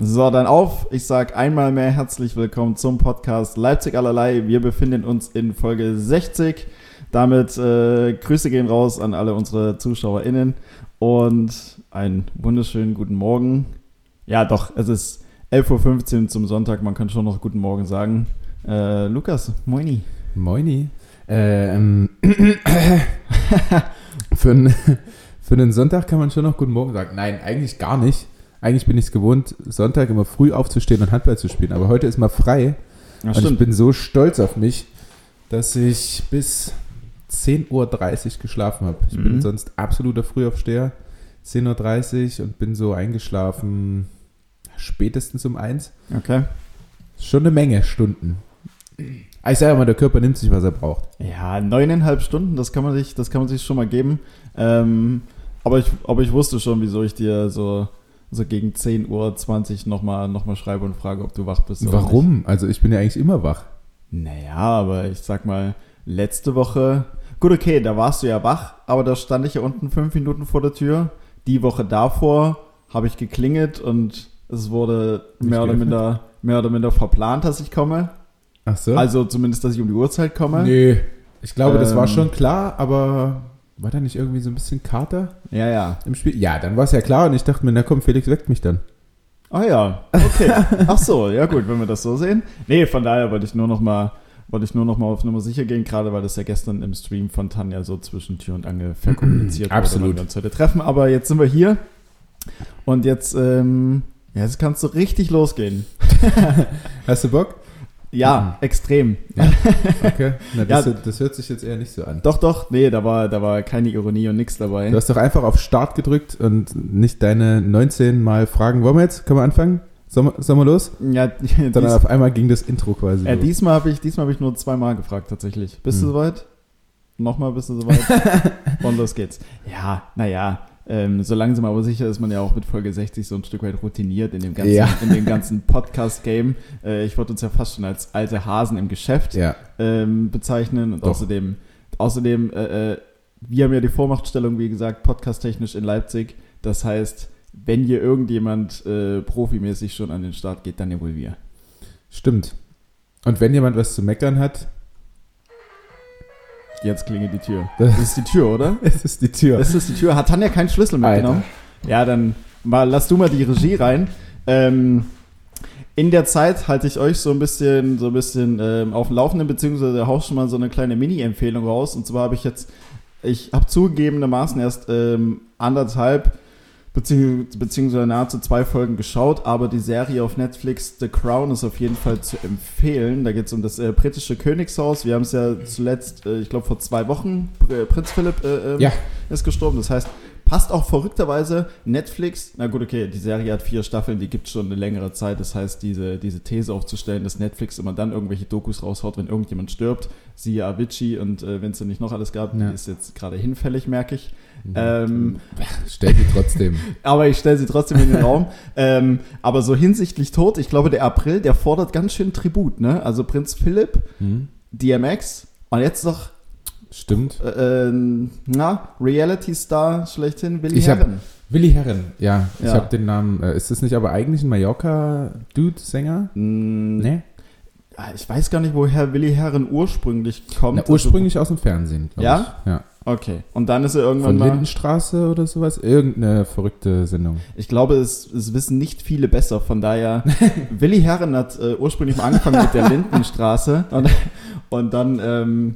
So, dann auf. Ich sag einmal mehr herzlich willkommen zum Podcast Leipzig allerlei. Wir befinden uns in Folge 60. Damit äh, Grüße gehen raus an alle unsere ZuschauerInnen und einen wunderschönen guten Morgen. Ja, doch, es ist 11.15 Uhr zum Sonntag. Man kann schon noch guten Morgen sagen. Äh, Lukas, moini. Moini. Ähm, für, für einen Sonntag kann man schon noch guten Morgen sagen. Nein, eigentlich gar nicht. Eigentlich bin ich es gewohnt, Sonntag immer früh aufzustehen und Handball zu spielen. Aber heute ist mal frei. Ja, und ich bin so stolz auf mich, dass ich bis 10.30 Uhr geschlafen habe. Ich Mhm. bin sonst absoluter Frühaufsteher. 10.30 Uhr und bin so eingeschlafen spätestens um 1. Okay. Schon eine Menge Stunden. Ah, Ich sage mal, der Körper nimmt sich, was er braucht. Ja, neuneinhalb Stunden, das kann man sich, das kann man sich schon mal geben. Ähm, aber, ich, aber ich wusste schon, wieso ich dir so, so gegen 10.20 Uhr nochmal noch mal schreibe und frage, ob du wach bist. Warum? Also ich bin ja eigentlich immer wach. Naja, aber ich sag mal, letzte Woche. Gut, okay, da warst du ja wach, aber da stand ich ja unten fünf Minuten vor der Tür. Die Woche davor habe ich geklingelt und es wurde Nicht mehr oder, minder, mehr oder minder verplant, dass ich komme. Ach so? Also zumindest, dass ich um die Uhrzeit komme. nee. Ich glaube, das war Ähm. schon klar, aber war da nicht irgendwie so ein bisschen Kater Ja, ja. im Spiel? Ja, dann war es ja klar und ich dachte mir, na komm, Felix weckt mich dann. Ah ja, okay. Ach so, ja gut, wenn wir das so sehen. Nee, von daher wollte ich nur noch mal, wollte ich nur noch mal auf Nummer sicher gehen, gerade weil das ja gestern im Stream von Tanja so zwischen Tür und Angel verkommuniziert wurde, Absolut. wir uns heute treffen. Aber jetzt sind wir hier und jetzt, ähm, ja, jetzt kannst du richtig losgehen. Hast du Bock? Ja, extrem. Okay. Na, das, Ja. das hört sich jetzt eher nicht so an. Doch, doch, nee, da war, da war keine Ironie und nichts dabei. Du hast doch einfach auf Start gedrückt und nicht deine 19 Mal Fragen. Wollen wir jetzt? Können wir anfangen? Sollen wir, sollen wir los? ja, Sondern dies, auf einmal ging das Intro quasi. äh, los. diesmal habe ich, diesmal habe ich nur zweimal gefragt tatsächlich. Bist du Hm. soweit? Nochmal bist du soweit? Und los geht's. Ja, naja, ähm, so langsam aber sicher ist man ja auch mit Folge 60 so ein Stück weit routiniert in dem ganzen, Ja. in dem ganzen Podcast-Game. Äh, ich würde uns ja fast schon als alte Hasen im Geschäft ja. ähm, bezeichnen. Und Doch. außerdem, außerdem äh, äh, wir haben ja die Vormachtstellung, wie gesagt, podcasttechnisch in Leipzig. Das heißt, wenn hier irgendjemand äh, profimäßig schon an den Start geht, dann ja wohl wir. Stimmt. Und wenn jemand was zu meckern hat, Jetzt klingelt die Tür. Das- ist die Tür, oder? es ist die Tür. Das ist die Tür. Hat Tanja keinen Schlüssel mitgenommen? Ja, dann mal, lass du mal die Regie rein. Ähm, in der Zeit halte ich euch so ein bisschen, so ein bisschen ähm, auf dem Laufenden, beziehungsweise hau schon mal so eine kleine Mini-Empfehlung raus. Und zwar habe ich jetzt, ich habe zugegebenermaßen erst ähm, anderthalb bezieh beziehungsweise nahezu zwei Folgen geschaut, aber die Serie auf Netflix The Crown ist auf jeden Fall zu empfehlen. Da geht es um das äh, britische Königshaus. Wir haben es ja zuletzt, äh, ich glaube vor zwei Wochen, Pr- Prinz Philipp äh, ähm, Ja. ist gestorben. Das heißt, passt auch verrückterweise Netflix. Na gut, okay, die Serie hat vier Staffeln, die gibt es schon eine längere Zeit. Das heißt, diese, diese These aufzustellen, dass Netflix immer dann irgendwelche Dokus raushaut, wenn irgendjemand stirbt, siehe Avicii und äh, wenn es nicht noch alles gab, Ja. die ist jetzt gerade hinfällig, merke ich. Ähm, Stell die trotzdem. aber ich stelle sie trotzdem in den Raum. Ähm, aber so hinsichtlich Tod, ich glaube, der April, der fordert ganz schön Tribut, ne? Also Prinz Philipp, Hm? DMX und jetzt noch, Stimmt. äh, äh, na, Reality-Star schlechthin, Willi Ich hab- Herren. Willi Herren, ja. Ich Ja. habe den Namen. Äh, ist das nicht aber eigentlich ein Mallorca-Dude-Sänger? Mm, Nee. Ah, Ich weiß gar nicht, woher Willi Herren ursprünglich kommt. Na, ursprünglich aus dem Fernsehen, glaub Ja? ich. Ja. Also, okay. Und dann ist er irgendwann Von mal. Lindenstraße oder sowas? Irgendeine verrückte Sendung. Ich glaube, es, es wissen nicht viele besser. Von daher, Willi Herren hat äh, ursprünglich mal angefangen mit der Lindenstraße. Und, und dann, ähm,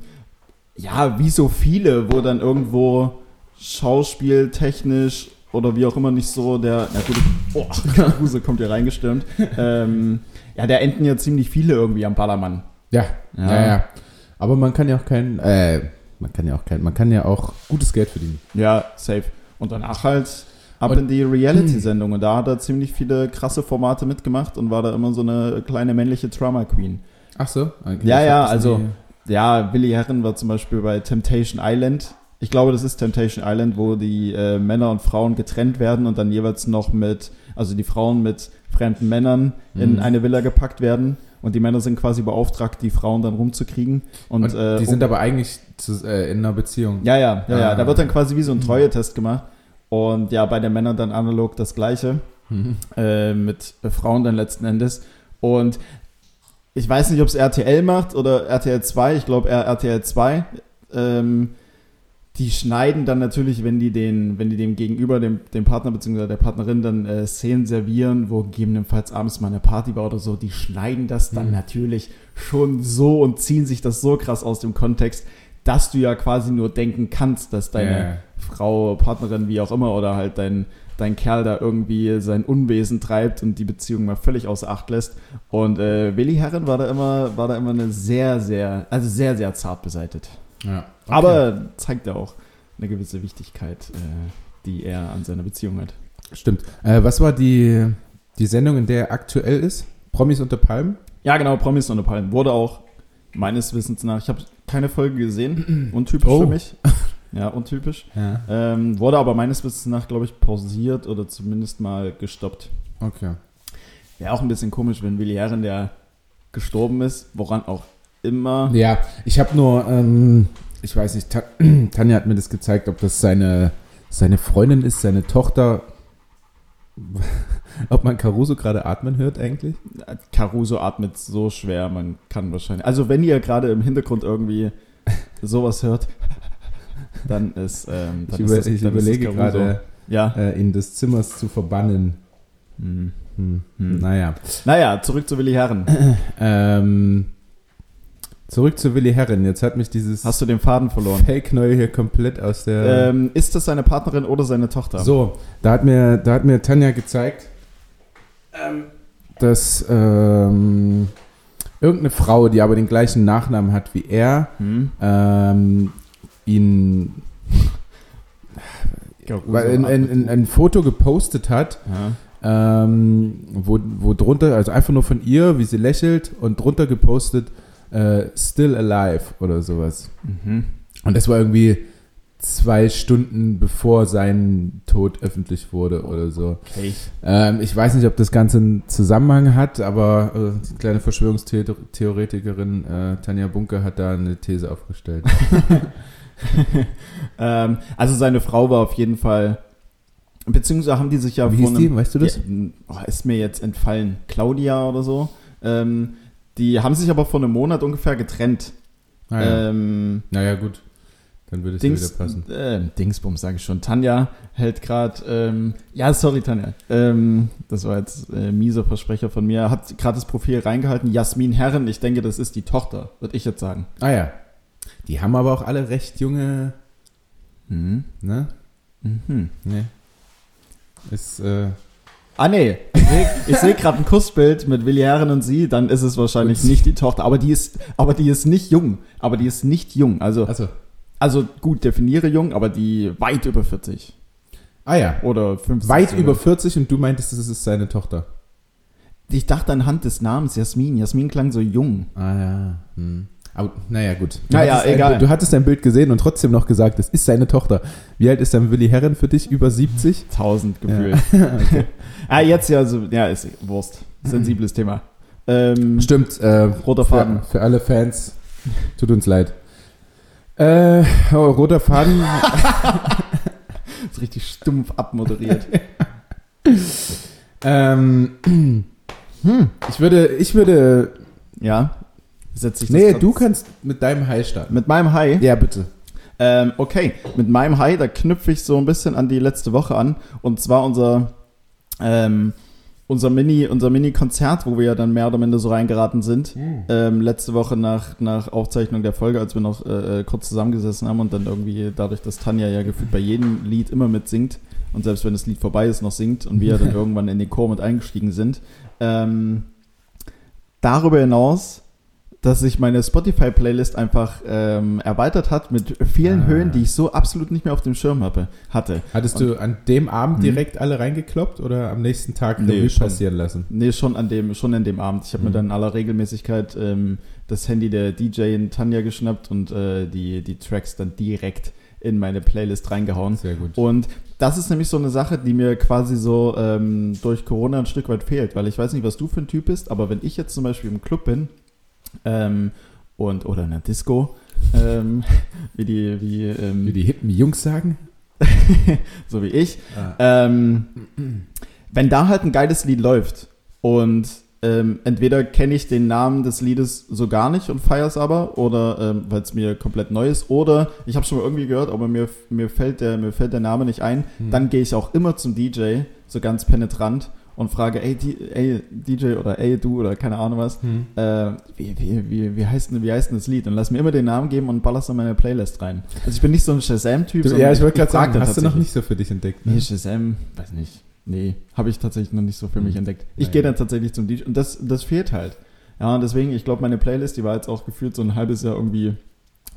ja, wie so viele, wo dann irgendwo schauspieltechnisch oder wie auch immer nicht so der. Na gut, oh, Kruse kommt hier reingestürmt. Ähm, ja, da enden ja ziemlich viele irgendwie am Ballermann. Ja, Ja. ja, ja. Aber man kann ja auch kein, äh, man kann ja auch kein, man kann ja auch gutes Geld verdienen. Ja, safe. Und danach halt ab Und- in die Reality-Sendung. Und da hat er ziemlich viele krasse Formate mitgemacht und war da immer so eine kleine männliche Drama Queen. Ach so? Okay, Ja, ja, also- Ja, Willi Herren war zum Beispiel bei Temptation Island. Ich glaube, das ist Temptation Island, wo die äh, Männer und Frauen getrennt werden und dann jeweils noch mit, also die Frauen mit fremden Männern in Mhm. eine Villa gepackt werden. Und die Männer sind quasi beauftragt, die Frauen dann rumzukriegen. Und, Und, äh, die sind aber eigentlich zu, äh, in einer Beziehung. Ja, ja, ja, ja. Ah. Da wird dann quasi wie so ein Treuetest gemacht. Und ja, bei den Männern dann analog das Gleiche. mhm. äh, mit Frauen dann letzten Endes. Und ich weiß nicht, ob es RTL macht oder RTL 2, ich glaube RTL 2. Ähm, die schneiden dann natürlich, wenn die den, wenn die dem Gegenüber, dem, dem Partner bzw. der Partnerin dann äh, Szenen servieren, wo gegebenenfalls abends mal eine Party war oder so, die schneiden das dann mhm. natürlich schon so und ziehen sich das so krass aus dem Kontext, dass du ja quasi nur denken kannst, dass deine yeah. Frau, Partnerin, wie auch immer, oder halt dein, dein Kerl da irgendwie sein Unwesen treibt und die Beziehung mal völlig außer Acht lässt. Und äh, Willi Herren war da immer, war da immer eine sehr, sehr, also sehr, sehr zart beseitet. Ja. Okay. Aber zeigt ja auch eine gewisse Wichtigkeit, äh, die er an seiner Beziehung hat. Stimmt. Äh, was war die, die Sendung, in der er aktuell ist? Promis unter Palmen? Ja, genau, Promis unter Palmen. Wurde auch meines Wissens nach, ich habe keine Folge gesehen, untypisch oh. für mich. Ja, untypisch. Ja. Ähm, wurde aber meines Wissens nach, glaube ich, pausiert oder zumindest mal gestoppt. Okay. Wäre auch ein bisschen komisch, wenn Willi Herren, der gestorben ist, woran auch immer. Ja, ich habe nur, ähm, ich weiß nicht, Ta Tanja hat mir das gezeigt, ob das seine, seine Freundin ist, seine Tochter. Ob man Caruso gerade atmen hört eigentlich? Caruso atmet so schwer, man kann wahrscheinlich. Also wenn ihr gerade im Hintergrund irgendwie sowas hört, dann ist. Ähm, dann ich, über, ist das, ich überlege gerade, ja. äh, ihn des Zimmers zu verbannen. Hm. Hm. Hm. Naja. Naja, zurück zu Willi Herren. ähm, zurück zu Willi Herren. Jetzt hat mich dieses. Hast du den Faden verloren? Fake-Neue hier komplett aus der. Ähm, ist das seine Partnerin oder seine Tochter? So, da hat mir, da hat mir Tanja gezeigt, ähm, dass ähm, irgendeine Frau, die aber den gleichen Nachnamen hat wie er, hm. ähm, ihn ein, ein, ein, ein, Foto gepostet hat, ja. ähm, wo, wo drunter, also einfach nur von ihr, wie sie lächelt und drunter gepostet, äh, Still Alive oder sowas. Mhm. Und das war irgendwie zwei Stunden bevor sein Tod öffentlich wurde oder so. Okay. Ähm, ich weiß nicht, ob das Ganze einen Zusammenhang hat, aber äh, kleine Verschwörungstheoretikerin äh, Tanja Bunke hat da eine These aufgestellt. ähm, also seine Frau war auf jeden Fall, beziehungsweise haben die sich ja Wie hieß die? Weißt du das? Ja, oh, ist mir jetzt entfallen. Claudia oder so. Ähm, die haben sich aber vor einem Monat ungefähr getrennt. Ah, ja. Ähm, naja, gut. Dann würde es Dings, wieder passen. Äh, Dingsbum, sage ich schon. Tanja hält gerade, ähm, ja, sorry, Tanja. Ähm, das war jetzt äh, mieser Versprecher von mir. Hat gerade das Profil reingehalten. Jasmin Herren, ich denke, das ist die Tochter, würde ich jetzt sagen. Ah ja. Die haben aber auch alle recht junge. Mhm. Ne? Mhm. Nee. Ist, äh. Ah, nee. Ich sehe gerade ein Kussbild mit Willi Herren und sie, dann ist es wahrscheinlich nicht die Tochter. Aber die ist, aber die ist nicht jung. Aber die ist nicht jung. Also, also. also gut, definiere jung, aber die weit über 40. Ah ja. Oder 50. Weit über 40 und du meintest, das ist seine Tochter. Ich dachte anhand des Namens Jasmin. Jasmin klang so jung. Ah ja. Hm. Aber, naja, gut. Du naja, egal. Ein, du hattest dein Bild gesehen und trotzdem noch gesagt, es ist seine Tochter. Wie alt ist dann Willi Herren für dich? Über 70? 1000 gefühlt. Ja. okay. ah, jetzt ja, so, ja, ist Wurst. Sensibles Thema. Ähm, Stimmt. Äh, roter Faden. Für, für, alle Fans, tut uns leid. Äh, oh, roter Faden. ist richtig stumpf abmoderiert. ähm, hm. Ich würde, ich würde, ja setze ich das Nee, du kannst mit deinem High starten. Mit meinem High? Ja, bitte. Ähm, okay, mit meinem High, da knüpfe ich so ein bisschen an die letzte Woche an. Und zwar unser, ähm, unser Mini, unser Mini-Konzert, wo wir ja dann mehr oder minder so reingeraten sind. Mhm. Ähm, letzte Woche nach, nach Aufzeichnung der Folge, als wir noch äh, äh, kurz zusammengesessen haben und dann irgendwie dadurch, dass Tanja ja gefühlt bei jedem Lied immer mitsingt und selbst wenn das Lied vorbei ist, noch singt und wir dann irgendwann in den Chor mit eingestiegen sind. Ähm, darüber hinaus dass sich meine Spotify-Playlist einfach ähm, erweitert hat mit vielen ah. Höhen, die ich so absolut nicht mehr auf dem Schirm habe, hatte. Hattest und, du an dem Abend hm. direkt alle reingekloppt oder am nächsten Tag nee, schon, passieren lassen? Nee, schon an dem, schon an dem Abend. Ich habe hm. mir dann in aller Regelmäßigkeit ähm, das Handy der DJ in Tanja geschnappt und äh, die, die Tracks dann direkt in meine Playlist reingehauen. Sehr gut. Und das ist nämlich so eine Sache, die mir quasi so ähm, durch Corona ein Stück weit fehlt, weil ich weiß nicht, was du für ein Typ bist, aber wenn ich jetzt zum Beispiel im Club bin ähm, und, oder in der Disco, ähm, wie die, wie, ähm, wie die hippen Jungs sagen. so wie ich. Ah. Ähm, wenn da halt ein geiles Lied läuft und ähm, entweder kenne ich den Namen des Liedes so gar nicht und feiere es aber, oder ähm, weil es mir komplett neu ist, oder ich habe schon mal irgendwie gehört, aber mir, mir, fällt der, mir fällt der Name nicht ein, hm. dann gehe ich auch immer zum DJ, so ganz penetrant und frage, ey, die, ey DJ oder ey, du oder keine Ahnung was, hm. äh, wie, wie, wie, wie, heißt denn, wie heißt denn das Lied? Und lass mir immer den Namen geben und ballerst in meine Playlist rein. Also ich bin nicht so ein Shazam-Typ. Ja, ich wollte gerade sagen, hast du noch nicht so für dich entdeckt? Ne? Nee, Shazam, weiß nicht. Nee, habe ich tatsächlich noch nicht so für mich hm. entdeckt. Ich gehe dann tatsächlich zum DJ und das, das fehlt halt. Ja, und deswegen, ich glaube, meine Playlist, die war jetzt auch gefühlt so ein halbes Jahr irgendwie,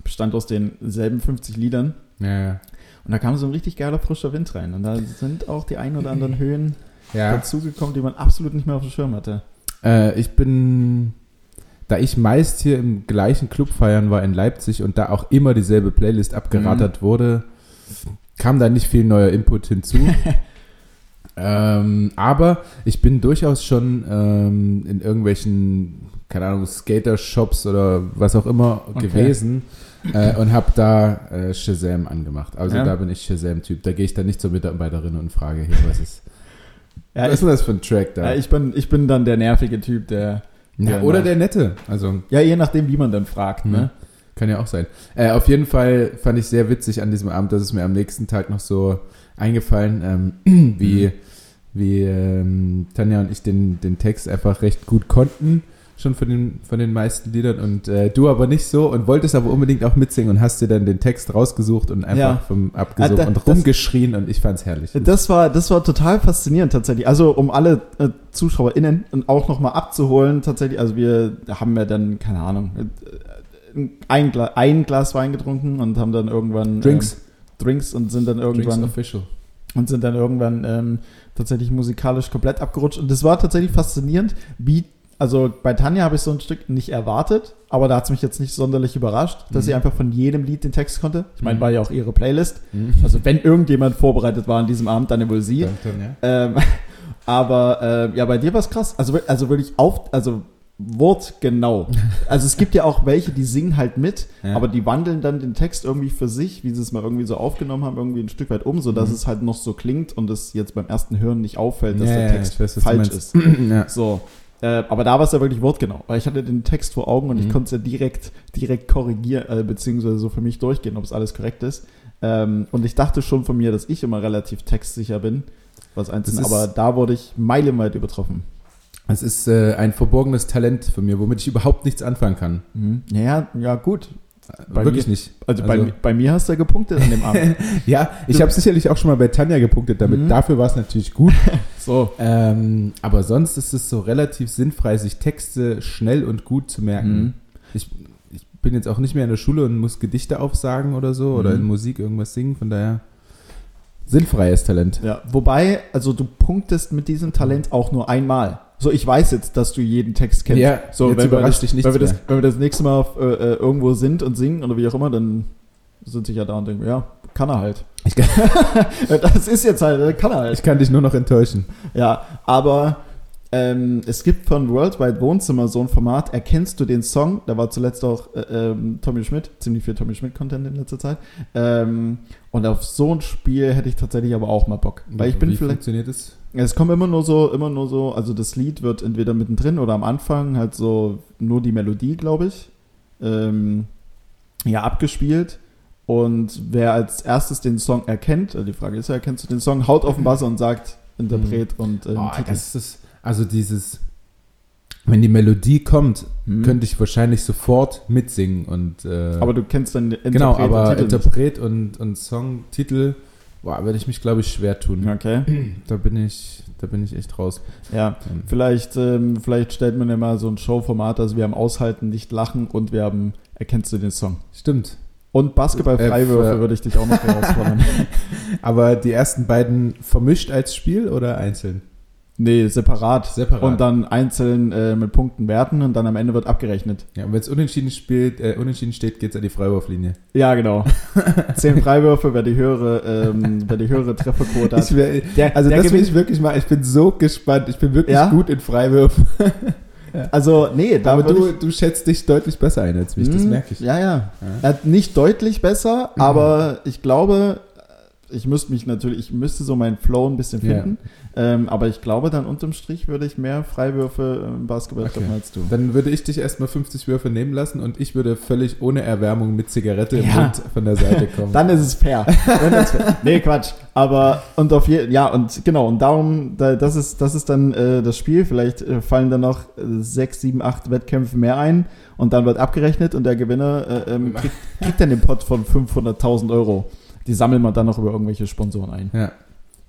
bestand aus denselben 50 Liedern. Ja, ja. Und da kam so ein richtig geiler frischer Wind rein. Und da sind auch die ein oder anderen Höhen ja. dazugekommen, die man absolut nicht mehr auf dem Schirm hatte. Äh, ich bin, da ich meist hier im gleichen Club feiern war in Leipzig und da auch immer dieselbe Playlist abgerattert mhm. wurde, kam da nicht viel neuer Input hinzu. Ähm, aber ich bin durchaus schon ähm, in irgendwelchen, keine Ahnung, Skater-Shops oder was auch immer okay. gewesen äh, und habe da äh, Shazam angemacht. Also ja. da bin ich Shazam-Typ. Da gehe ich dann nicht zur Mitarbeiterin und frage hier, was ist, ja, was ist denn das für ein Track da? Ja, ich, bin, ich bin dann der nervige Typ, der. der oder der nette. Also, ja, je nachdem, wie man dann fragt. Ne? Kann ja auch sein. Äh, auf jeden Fall fand ich sehr witzig an diesem Abend, dass es mir am nächsten Tag noch so eingefallen, ähm, wie, mhm. wie ähm, Tanja und ich den, den Text einfach recht gut konnten, schon von den, von den meisten Liedern und äh, du aber nicht so und wolltest aber unbedingt auch mitsingen und hast dir dann den Text rausgesucht und einfach ja. vom abgesucht ah, und rumgeschrien das, und ich fand's herrlich. Das war, das war total faszinierend tatsächlich. Also um alle äh, ZuschauerInnen auch nochmal abzuholen, tatsächlich, also wir haben ja dann, keine Ahnung, äh, ein, Gla ein Glas Wein getrunken und haben dann irgendwann Drinks. Ähm, Drinks und sind dann irgendwann Drinks official und sind dann irgendwann ähm, tatsächlich musikalisch komplett abgerutscht. Und das war tatsächlich faszinierend, wie, also bei Tanja habe ich so ein Stück nicht erwartet, aber da hat es mich jetzt nicht sonderlich überrascht, dass mhm. sie einfach von jedem Lied den Text konnte. Ich meine, mhm. war ja auch ihre Playlist. Mhm. Also wenn irgendjemand vorbereitet war an diesem Abend, dann wohl sie. Dann, ja. ähm, aber äh, ja, bei dir war es krass. Also, also wirklich auf, also wortgenau. Also es gibt ja auch welche, die singen halt mit, ja. aber die wandeln dann den Text irgendwie für sich, wie sie es mal irgendwie so aufgenommen haben, irgendwie ein Stück weit um, sodass mhm. es halt noch so klingt und es jetzt beim ersten Hören nicht auffällt, dass ja, der Text weiß, falsch ist. So. Äh, aber da war es ja wirklich wortgenau, weil ich hatte den Text vor Augen und mhm. ich konnte es ja direkt, direkt korrigieren, äh, beziehungsweise so für mich durchgehen, ob es alles korrekt ist. Ähm, und ich dachte schon von mir, dass ich immer relativ textsicher bin, was einzeln, aber da wurde ich meilenweit übertroffen. Es ist äh, ein verborgenes Talent von mir, womit ich überhaupt nichts anfangen kann. Mhm. Ja, ja, gut. Bei Wirklich mir, nicht. Also, also bei, bei, mir hast du ja gepunktet an dem Abend. ja, ich habe sicherlich auch schon mal bei Tanja gepunktet damit. Mhm. Dafür war es natürlich gut. so. Ähm, aber sonst ist es so relativ sinnfrei, sich Texte schnell und gut zu merken. Mhm. Ich, ich bin jetzt auch nicht mehr in der Schule und muss Gedichte aufsagen oder so mhm. oder in Musik irgendwas singen. Von daher sinnfreies Talent. Ja, wobei, also du punktest mit diesem Talent auch nur einmal. So, ich weiß jetzt, dass du jeden Text kennst. Ja, so, jetzt wenn überrascht dich nicht. Wenn, wir das, wenn wir das nächste Mal auf, äh, äh, irgendwo sind und singen oder wie auch immer, dann sind sich ja da und denken, ja, kann er halt. Kann das ist jetzt halt, kann er halt. Ich kann dich nur noch enttäuschen. Ja, aber ähm, es gibt von Worldwide Wohnzimmer so ein Format, erkennst du den Song? Da war zuletzt auch äh, ähm, Tommy Schmidt, ziemlich viel Tommy Schmidt-Content in letzter Zeit. Ähm, und auf so ein Spiel hätte ich tatsächlich aber auch mal Bock. Weil ich bin Wie vielleicht. funktioniert es? Es kommt immer nur so, immer nur so, also das Lied wird entweder mittendrin oder am Anfang halt so nur die Melodie, glaube ich, ähm, ja, abgespielt. Und wer als erstes den Song erkennt, also die Frage ist ja, erkennst du den Song, haut auf den Buzzer und sagt Interpret mhm. und ähm, oh, Das ist, also dieses, wenn die Melodie kommt, mhm. könnte ich wahrscheinlich sofort mitsingen und äh, Aber du kennst dann Interpret Genau, aber und Interpret und, und Songtitel, boah, würde ich mich, glaube ich, schwer tun. Okay. Da bin ich, da bin ich echt raus. Ja, ähm. vielleicht, ähm, vielleicht stellt man ja mal so ein Showformat, also wir haben Aushalten, nicht lachen und wir haben, erkennst du den Song? Stimmt. Und Basketball-Freiwürfe äh, würde ich dich auch noch herausfordern. aber die ersten beiden vermischt als Spiel oder einzeln? Nee, separat. Separat. Und dann einzeln äh, mit Punkten werten und dann am Ende wird abgerechnet. Ja, und wenn es unentschieden, spielt, äh, unentschieden steht, geht es an die Freiwurflinie. Ja, genau. Zehn Freiwürfe, wer die höhere, ähm, wer die höhere Trefferquote hat. Wär, der, also der das will ich wirklich mal, ich bin so gespannt. Ich bin wirklich ja? gut in Freiwürfen. Also, nee, da Aber du, du schätzt dich deutlich besser ein als mich, das hm, merke ich. Ja, ja. ja. Nicht deutlich besser, mhm. aber ich glaube, ich müsste mich natürlich, ich müsste so meinen Flow ein bisschen finden. Ja. Ähm, aber ich glaube, dann unterm Strich würde ich mehr Freiwürfe im Basketball treffen okay. als du. Dann würde ich dich erstmal 50 Würfe nehmen lassen und ich würde völlig ohne Erwärmung mit Zigarette im ja. Mund von der Seite kommen. dann ist es fair. fair. Nee, Quatsch. Aber und auf jeden ja, und genau, und darum, da, das ist, das ist dann äh, das Spiel. Vielleicht äh, fallen dann noch äh, sechs, sieben, acht Wettkämpfe mehr ein und dann wird abgerechnet und der Gewinner äh, ähm, kriegt, kriegt dann den Pot von 500.000 Euro die sammeln wir dann noch über irgendwelche Sponsoren ein. Ja.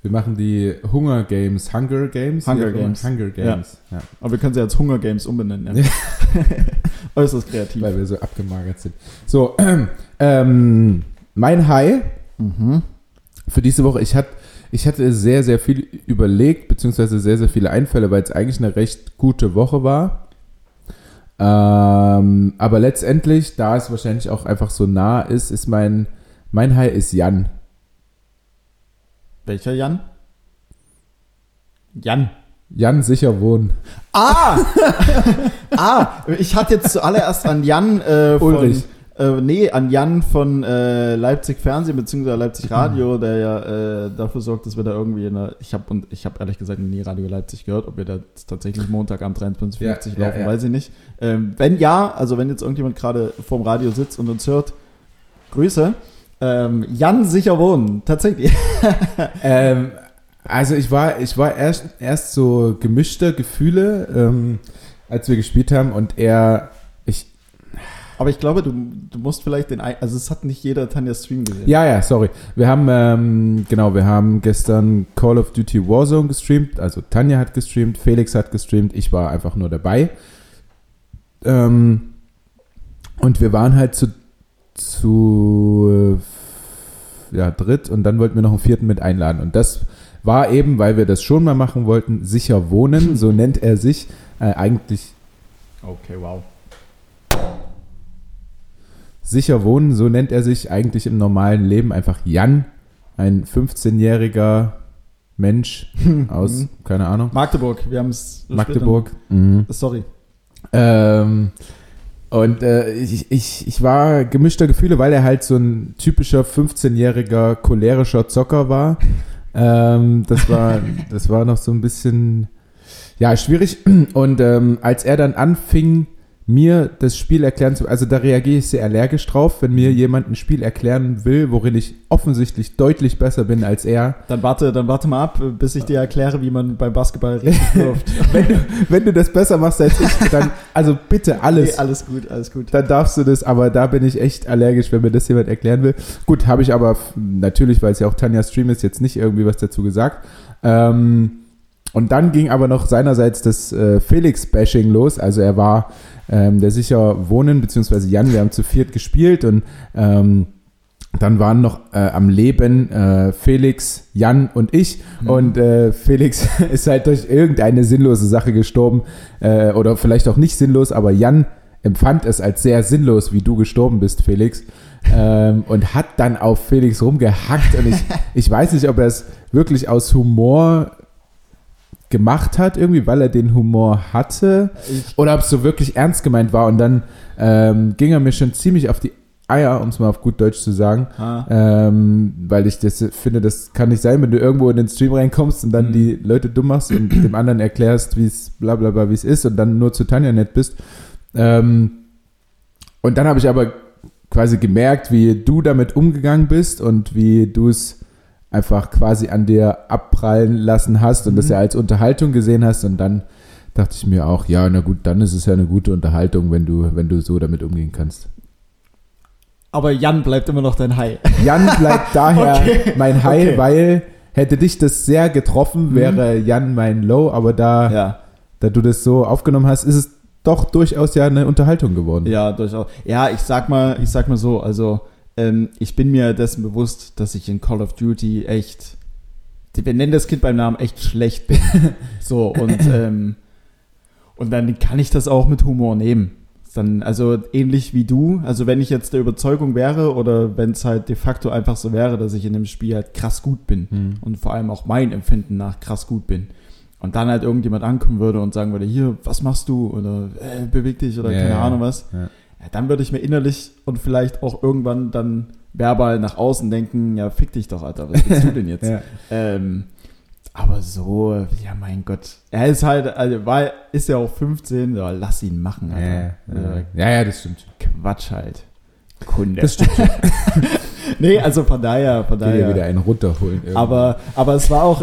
Wir machen die Hunger Games, Hunger Games? Hunger Games. Hunger Games. Ja. ja. Aber wir können sie als Hunger Games umbenennen. Ja. Äußerst kreativ. Weil wir so abgemagert sind. So, ähm, mein High mhm. für diese Woche, ich hatte ich hatte sehr, sehr viel überlegt, beziehungsweise sehr, sehr viele Einfälle, weil es eigentlich eine recht gute Woche war. Ähm, aber letztendlich, da es wahrscheinlich auch einfach so nah ist, ist mein mein Hai ist Jan. Welcher Jan? Jan. Jan sicher wohnen. Ah! ah! Ich hatte jetzt zuallererst an Jan äh, von, Ulrich. Äh, nee, an Jan von äh, Leipzig Fernsehen bzw. Leipzig Radio, mhm. der ja äh, dafür sorgt, dass wir da irgendwie in der. Ich habe und ich habe ehrlich gesagt nie Radio Leipzig gehört, ob wir da tatsächlich Montag am 23.50 ja, laufen, ja, ja. weiß ich nicht. Ähm, wenn ja, also wenn jetzt irgendjemand gerade vorm Radio sitzt und uns hört, Grüße. Ähm, Jan sicher wohnen, tatsächlich. ähm, also ich war, ich war erst, erst so gemischter Gefühle, ähm, als wir gespielt haben und er, ich. Aber ich glaube, du, du musst vielleicht den, also es hat nicht jeder Tanja Stream gesehen. Ja, ja, sorry. Wir haben, ähm, genau, wir haben gestern Call of Duty Warzone gestreamt, also Tanja hat gestreamt, Felix hat gestreamt, ich war einfach nur dabei. Ähm, und wir waren halt zu zu ja, dritt und dann wollten wir noch einen vierten mit einladen. Und das war eben, weil wir das schon mal machen wollten, sicher wohnen, so nennt er sich äh, eigentlich. Okay, wow. Sicher wohnen, so nennt er sich eigentlich im normalen Leben einfach Jan, ein 15-jähriger Mensch aus, keine Ahnung. Magdeburg, wir haben es. Magdeburg. Mhm. Sorry. Ähm, und äh, ich, ich, ich war gemischter Gefühle, weil er halt so ein typischer 15-jähriger cholerischer Zocker war. Ähm, das war, das war noch so ein bisschen, ja, schwierig. Und ähm, als er dann anfing, mir das Spiel erklären zu, also da reagiere ich sehr allergisch drauf, wenn mir jemand ein Spiel erklären will, worin ich offensichtlich deutlich besser bin als er. Dann warte, dann warte mal ab, bis ich dir erkläre, wie man beim Basketball richtig wirft. wenn, du, wenn du das besser machst als ich, dann, also bitte alles. Nee, alles gut, alles gut. Dann darfst du das, aber da bin ich echt allergisch, wenn mir das jemand erklären will. Gut, habe ich aber natürlich, weil es ja auch Tanja Stream ist, jetzt nicht irgendwie was dazu gesagt. Ähm, und dann ging aber noch seinerseits das äh, Felix-Bashing los. Also er war ähm, der sicher wohnen, beziehungsweise Jan, wir haben zu viert gespielt und ähm, dann waren noch äh, am Leben äh, Felix, Jan und ich. Mhm. Und äh, Felix ist halt durch irgendeine sinnlose Sache gestorben. Äh, oder vielleicht auch nicht sinnlos, aber Jan empfand es als sehr sinnlos, wie du gestorben bist, Felix. Ähm, und hat dann auf Felix rumgehackt. Und ich, ich weiß nicht, ob er es wirklich aus Humor gemacht hat, irgendwie, weil er den Humor hatte. oder ob es so wirklich ernst gemeint war. Und dann ähm, ging er mir schon ziemlich auf die Eier, um es mal auf gut Deutsch zu sagen. Ah. Ähm, weil ich das finde, das kann nicht sein, wenn du irgendwo in den Stream reinkommst und dann mhm. die Leute dumm machst und dem anderen erklärst, wie es bla bla bla, wie es ist und dann nur zu Tanja nett bist. Ähm, und dann habe ich aber quasi gemerkt, wie du damit umgegangen bist und wie du es einfach quasi an dir abprallen lassen hast und mhm. das ja als Unterhaltung gesehen hast und dann dachte ich mir auch, ja, na gut, dann ist es ja eine gute Unterhaltung, wenn du, wenn du so damit umgehen kannst. Aber Jan bleibt immer noch dein Hai. Jan bleibt daher okay. mein Hai, okay. weil hätte dich das sehr getroffen, mhm. wäre Jan mein Low, aber da, ja. da du das so aufgenommen hast, ist es doch durchaus ja eine Unterhaltung geworden. Ja, durchaus. Ja, ich sag mal, ich sag mal so, also ähm, ich bin mir dessen bewusst, dass ich in Call of Duty echt, wir nennen das Kind beim Namen, echt schlecht bin. so, und, ähm, und dann kann ich das auch mit Humor nehmen. Dann, also ähnlich wie du, also wenn ich jetzt der Überzeugung wäre oder wenn es halt de facto einfach so wäre, dass ich in dem Spiel halt krass gut bin mhm. und vor allem auch mein Empfinden nach krass gut bin und dann halt irgendjemand ankommen würde und sagen würde, hier, was machst du oder äh, beweg dich oder ja, keine ja. Ahnung was, ja ja, dann würde ich mir innerlich und vielleicht auch irgendwann dann verbal nach außen denken, ja, fick dich doch, Alter, was willst du denn jetzt? ja. ähm, aber so, ja, mein Gott. Er ist halt, also, war, ist ja auch 15, ja, lass ihn machen, Alter. Ja, ja, ja, ja das stimmt. Quatsch halt. Kunde. Das stimmt nee, also von daher, von daher. wieder einen runterholen. Irgendwie. Aber, aber es war auch,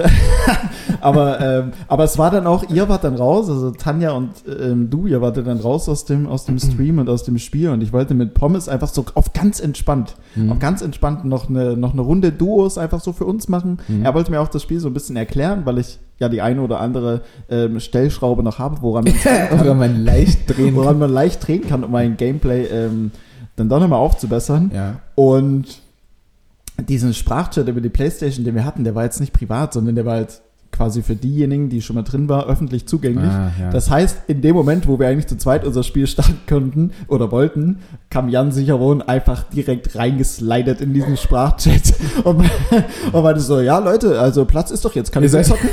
aber, ähm, aber es war dann auch, ihr wart dann raus, also Tanja und ähm, du, ihr wart dann raus aus dem, aus dem Stream und aus dem Spiel und ich wollte mit Pommes einfach so auf ganz entspannt, mhm. auf ganz entspannt noch eine, noch eine Runde Duos einfach so für uns machen. Mhm. Er wollte mir auch das Spiel so ein bisschen erklären, weil ich ja die eine oder andere ähm, Stellschraube noch habe, woran man, woran man leicht drehen woran man leicht drehen kann, um mein Gameplay ähm, dann doch nochmal aufzubessern. Ja. Und diesen Sprachchat über die Playstation, den wir hatten, der war jetzt nicht privat, sondern der war halt quasi für diejenigen, die schon mal drin waren, öffentlich zugänglich. Ah, ja. Das heißt, in dem Moment, wo wir eigentlich zu zweit unser Spiel starten konnten oder wollten, kam Jan Sicherwohn einfach direkt reingeslidet in diesen Sprachchat und, und meinte so, ja Leute, also Platz ist doch jetzt, kann ich zocken?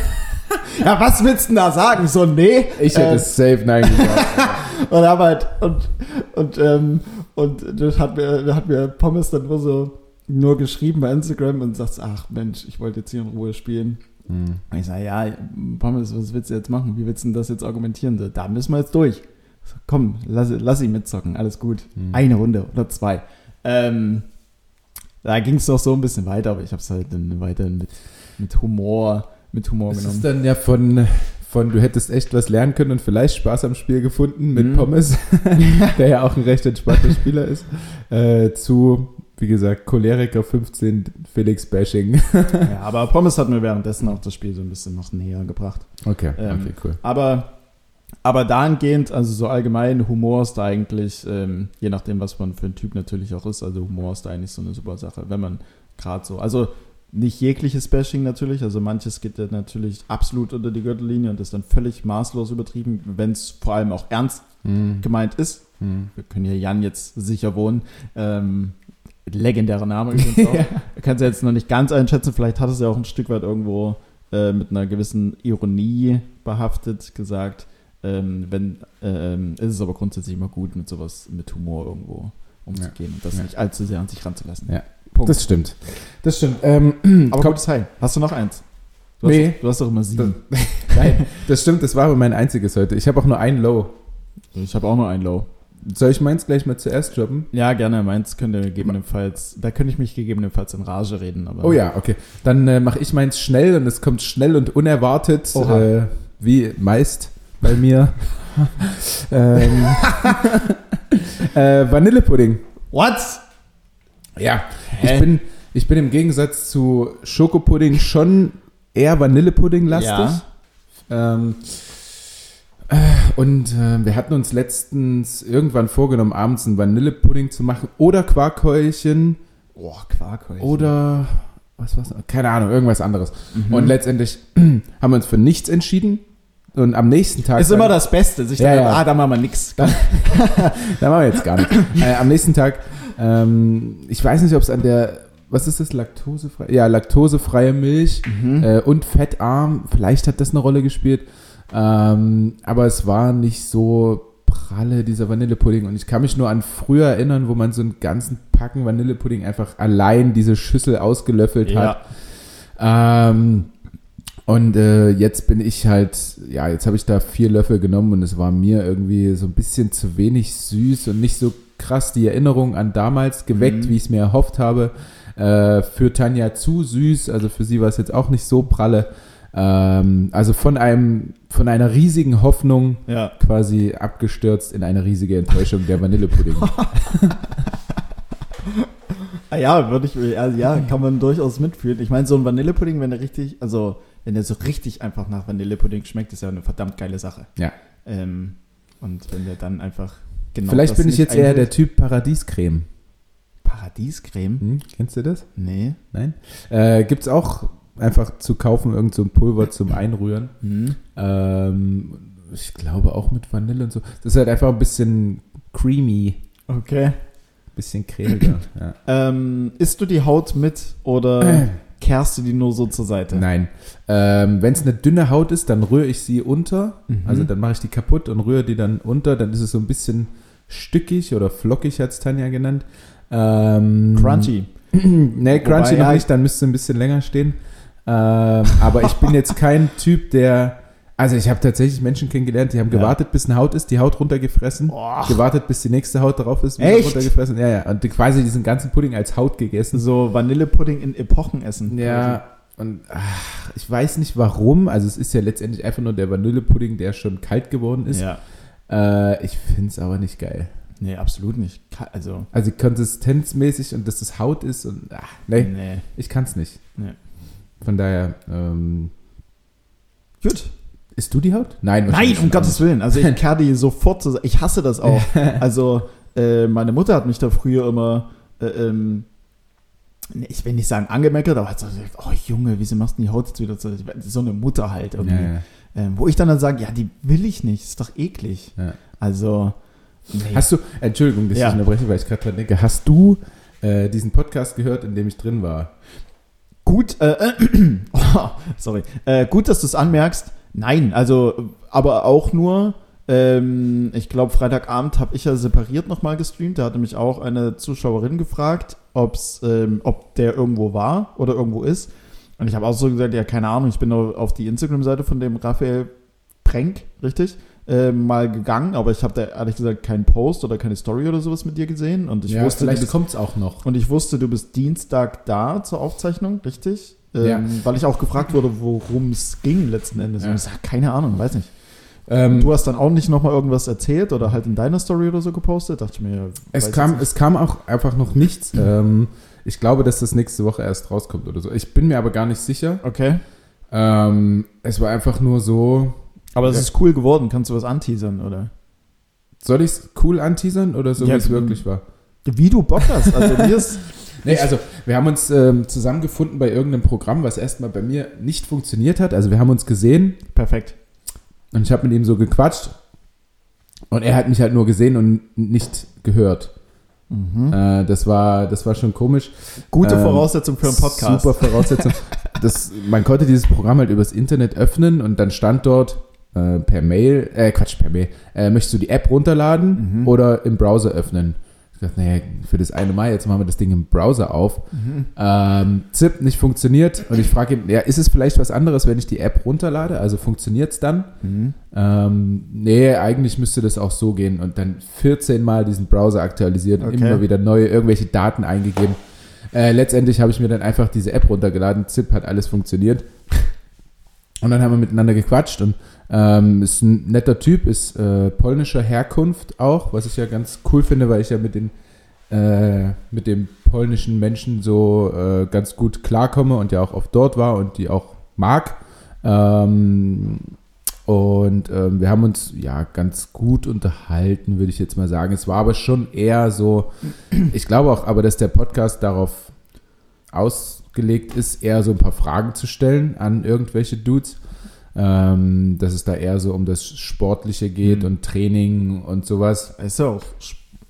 ja, was willst du denn da sagen? So, nee. Ich hätte äh, safe nein gesagt. und hab halt, und, und, ähm, und das hat mir, hat mir Pommes dann nur so nur geschrieben bei Instagram und sagt, ach Mensch, ich wollte jetzt hier in Ruhe spielen. Hm. Ich sage, ja, Pommes, was willst du jetzt machen? Wie willst du das jetzt argumentieren? Da müssen wir jetzt durch. So, komm, lass, lass ihn mitzocken, alles gut. Hm. Eine Runde oder zwei. Ähm, da ging es doch so ein bisschen weiter, aber ich habe es halt dann weiterhin mit, mit Humor, mit Humor das genommen. ist dann ja von, von du hättest echt was lernen können und vielleicht Spaß am Spiel gefunden mit mhm. Pommes, der ja auch ein recht entspannter Spieler ist, äh, zu wie gesagt, Choleriker 15, Felix Bashing. ja, aber Pommes hat mir währenddessen auch das Spiel so ein bisschen noch näher gebracht. Okay, ähm, okay, cool. Aber, aber dahingehend, also so allgemein, Humor ist da eigentlich, ähm, je nachdem, was man für ein Typ natürlich auch ist, also Humor ist da eigentlich so eine super Sache, wenn man gerade so, also nicht jegliches Bashing natürlich, also manches geht ja natürlich absolut unter die Gürtellinie und ist dann völlig maßlos übertrieben, wenn es vor allem auch ernst mm. gemeint ist. Mm. Wir können hier Jan jetzt sicher wohnen. Ähm, legendärer Name übrigens auch. ja. Kann es ja jetzt noch nicht ganz einschätzen, vielleicht hat es ja auch ein Stück weit irgendwo äh, mit einer gewissen Ironie behaftet gesagt. Ähm, wenn, ähm, ist es aber grundsätzlich immer gut, mit sowas, mit Humor irgendwo umzugehen ja. und das ja. nicht allzu sehr an sich ranzulassen. Ja, Punkt. das stimmt. Das stimmt. Ähm, aber gutes High. Hast du noch eins? Du nee. Hast, du hast doch immer sieben. Das, nein, das stimmt, das war aber mein einziges heute. Ich habe auch nur ein Low. Ich habe auch nur ein Low. Soll ich meins gleich mal zuerst droppen? Ja, gerne. Meins könnte gegebenenfalls, da könnte ich mich gegebenenfalls in Rage reden. Aber oh ja, okay. Dann äh, mache ich meins schnell und es kommt schnell und unerwartet, äh, wie meist bei mir. ähm, äh, Vanillepudding. What? Ja, Hä? ich bin, ich bin im Gegensatz zu Schokopudding schon eher Vanillepudding-lastig. Ja. Ähm, und äh, wir hatten uns letztens irgendwann vorgenommen, abends einen Vanillepudding zu machen oder Quarkhäulchen. Oh, Quarkhäulchen. Oder was war's? Keine Ahnung, irgendwas anderes. Mhm. Und letztendlich haben wir uns für nichts entschieden. Und am nächsten Tag. Ist immer das Beste. Sich ja, dann, ja. ah, da machen wir nichts. da machen wir jetzt gar nichts. Äh, am nächsten Tag, ähm, ich weiß nicht, ob es an der was ist das, laktosefrei? Ja, laktosefreie Milch mhm. äh, und fettarm. Vielleicht hat das eine Rolle gespielt. Ähm, aber es war nicht so pralle, dieser Vanillepudding. Und ich kann mich nur an früher erinnern, wo man so einen ganzen Packen Vanillepudding einfach allein diese Schüssel ausgelöffelt ja. hat. Ähm, und äh, jetzt bin ich halt, ja, jetzt habe ich da vier Löffel genommen und es war mir irgendwie so ein bisschen zu wenig süß und nicht so krass die Erinnerung an damals geweckt, mhm. wie ich es mir erhofft habe. Äh, für Tanja zu süß, also für sie war es jetzt auch nicht so pralle. Ähm, also von einem, von einer riesigen Hoffnung ja. quasi abgestürzt in eine riesige Enttäuschung der Vanillepudding. Ah ja, würde ich, also ja, kann man durchaus mitfühlen. Ich meine, so ein Vanillepudding, wenn der richtig, also wenn der so richtig einfach nach Vanillepudding schmeckt, ist ja eine verdammt geile Sache. Ja. Ähm, und wenn der dann einfach genau. Vielleicht bin ich jetzt eher der Typ Paradiescreme. Paradiescreme? Hm, kennst du das? Nee. Nein? Äh, Gibt es auch einfach zu kaufen, irgend so ein Pulver zum Einrühren. Mhm. Ähm, ich glaube auch mit Vanille und so. Das ist halt einfach ein bisschen creamy. Okay. Bisschen cremiger. ja. ähm, isst du die Haut mit oder kehrst du die nur so zur Seite? Nein. Ähm, Wenn es eine dünne Haut ist, dann rühre ich sie unter. Mhm. Also dann mache ich die kaputt und rühre die dann unter. Dann ist es so ein bisschen stückig oder flockig, hat es Tanja genannt. Ähm, Crunchy. nee, Crunchy Wobei, noch ja, nicht, dann müsste ein bisschen länger stehen. Ähm, aber ich bin jetzt kein Typ, der. Also ich habe tatsächlich Menschen kennengelernt, die haben Ja. gewartet, bis eine Haut ist, die Haut runtergefressen, Boah. gewartet, bis die nächste Haut drauf ist, wieder Echt? runtergefressen. Ja, ja. Und quasi diesen ganzen Pudding als Haut gegessen. So Vanillepudding in Epochen essen. Ja, und ach, ich weiß nicht warum. Also es ist ja letztendlich einfach nur der Vanillepudding, der schon kalt geworden ist. Ja. Äh, ich finde es aber nicht geil. Nee, absolut nicht. Also, Also konsistenzmäßig und dass das Haut ist und ach, nee, nee. ich kann es nicht. Nee. Von daher, ähm, Gut. Isst du die Haut? Nein, Nein, um Gottes Willen. Also ich kehre die sofort zu. Ich hasse das auch. Also äh, meine Mutter hat mich da früher immer, äh, ähm, nee, ich will nicht sagen angemeckert, aber hat so gesagt, oh Junge, wieso machst du die Haut jetzt wieder zu? So eine Mutter halt irgendwie. Ja, ja. Ähm, wo ich dann, dann sage, ja, die will ich nicht, ist doch eklig. Ja. Also, nee. Hast du, Entschuldigung, dass Ja. ich unterbreche, weil ich gerade dran denke, hast du äh, diesen Podcast gehört, in dem ich drin war? Gut, äh, äh, oh, sorry. Äh, gut, dass du es anmerkst. Nein, also, aber auch nur, ähm, ich glaube, Freitagabend habe ich ja separiert nochmal gestreamt. Da hatte mich auch eine Zuschauerin gefragt, ob's, ähm, ob der irgendwo war oder irgendwo ist. Und ich habe auch so gesagt, ja, keine Ahnung, ich bin auf auf die Instagram-Seite von dem Raphael Prenk, richtig, ähm, mal gegangen, aber ich habe da ehrlich gesagt keinen Post oder keine Story oder sowas mit dir gesehen. Und ich ja, wusste, vielleicht kommt es auch noch. und ich wusste, du bist Dienstag da zur Aufzeichnung, richtig? Ähm, Ja. Weil ich auch gefragt wurde, worum es ging letzten Endes. Ja. Und ich sag, keine Ahnung, weiß nicht. Ähm, Du hast dann auch nicht nochmal irgendwas erzählt oder halt in deiner Story oder so gepostet? Dachte ich mir, ja, Es kam, es kam auch einfach noch nichts. Ähm, ich glaube, dass das nächste Woche erst rauskommt oder so. Ich bin mir aber gar nicht sicher. Okay. Ähm, es war einfach nur so. Aber es Ja. ist cool geworden. Kannst du was anteasern, oder? Soll ich es cool anteasern oder so, wie es wirklich war? Wie du Bock hast. Also mir ist. Nee, also wir haben uns ähm, zusammengefunden bei irgendeinem Programm, was erstmal bei mir nicht funktioniert hat. Also wir haben uns gesehen Perfekt. und ich habe mit ihm so gequatscht und er hat mich halt nur gesehen und nicht gehört. Mhm. Äh, das, war, das war schon komisch. Gute ähm, Voraussetzung für einen Podcast. Super Voraussetzung. das, man konnte dieses Programm halt übers Internet öffnen und dann stand dort äh, per Mail, äh, Quatsch, per Mail, äh, möchtest du die App runterladen Mhm. oder im Browser öffnen? Ich dachte, naja, für das eine Mal, jetzt machen wir das Ding im Browser auf. Mhm. Ähm, ZIP nicht funktioniert und ich frage ihn, ja, ist es vielleicht was anderes, wenn ich die App runterlade? Also funktioniert es dann? Mhm. Ähm, nee, eigentlich müsste das auch so gehen und dann 14 Mal diesen Browser aktualisiert und Okay. immer wieder neue, irgendwelche Daten eingegeben. Äh, letztendlich habe ich mir dann einfach diese App runtergeladen. ZIP hat alles funktioniert. Und dann haben wir miteinander gequatscht und ähm, ist ein netter Typ, ist äh, polnischer Herkunft auch, was ich ja ganz cool finde, weil ich ja mit den äh, mit dem polnischen Menschen so äh, ganz gut klarkomme und ja auch oft dort war und die auch mag. Ähm, und ähm, wir haben uns ja ganz gut unterhalten, würde ich jetzt mal sagen. Es war aber schon eher so, ich glaube auch aber, dass der Podcast darauf ausgelegt ist, eher so ein paar Fragen zu stellen an irgendwelche Dudes. Ähm, dass es da eher so um das Sportliche geht Mhm. und Training und sowas. Ist ja auch.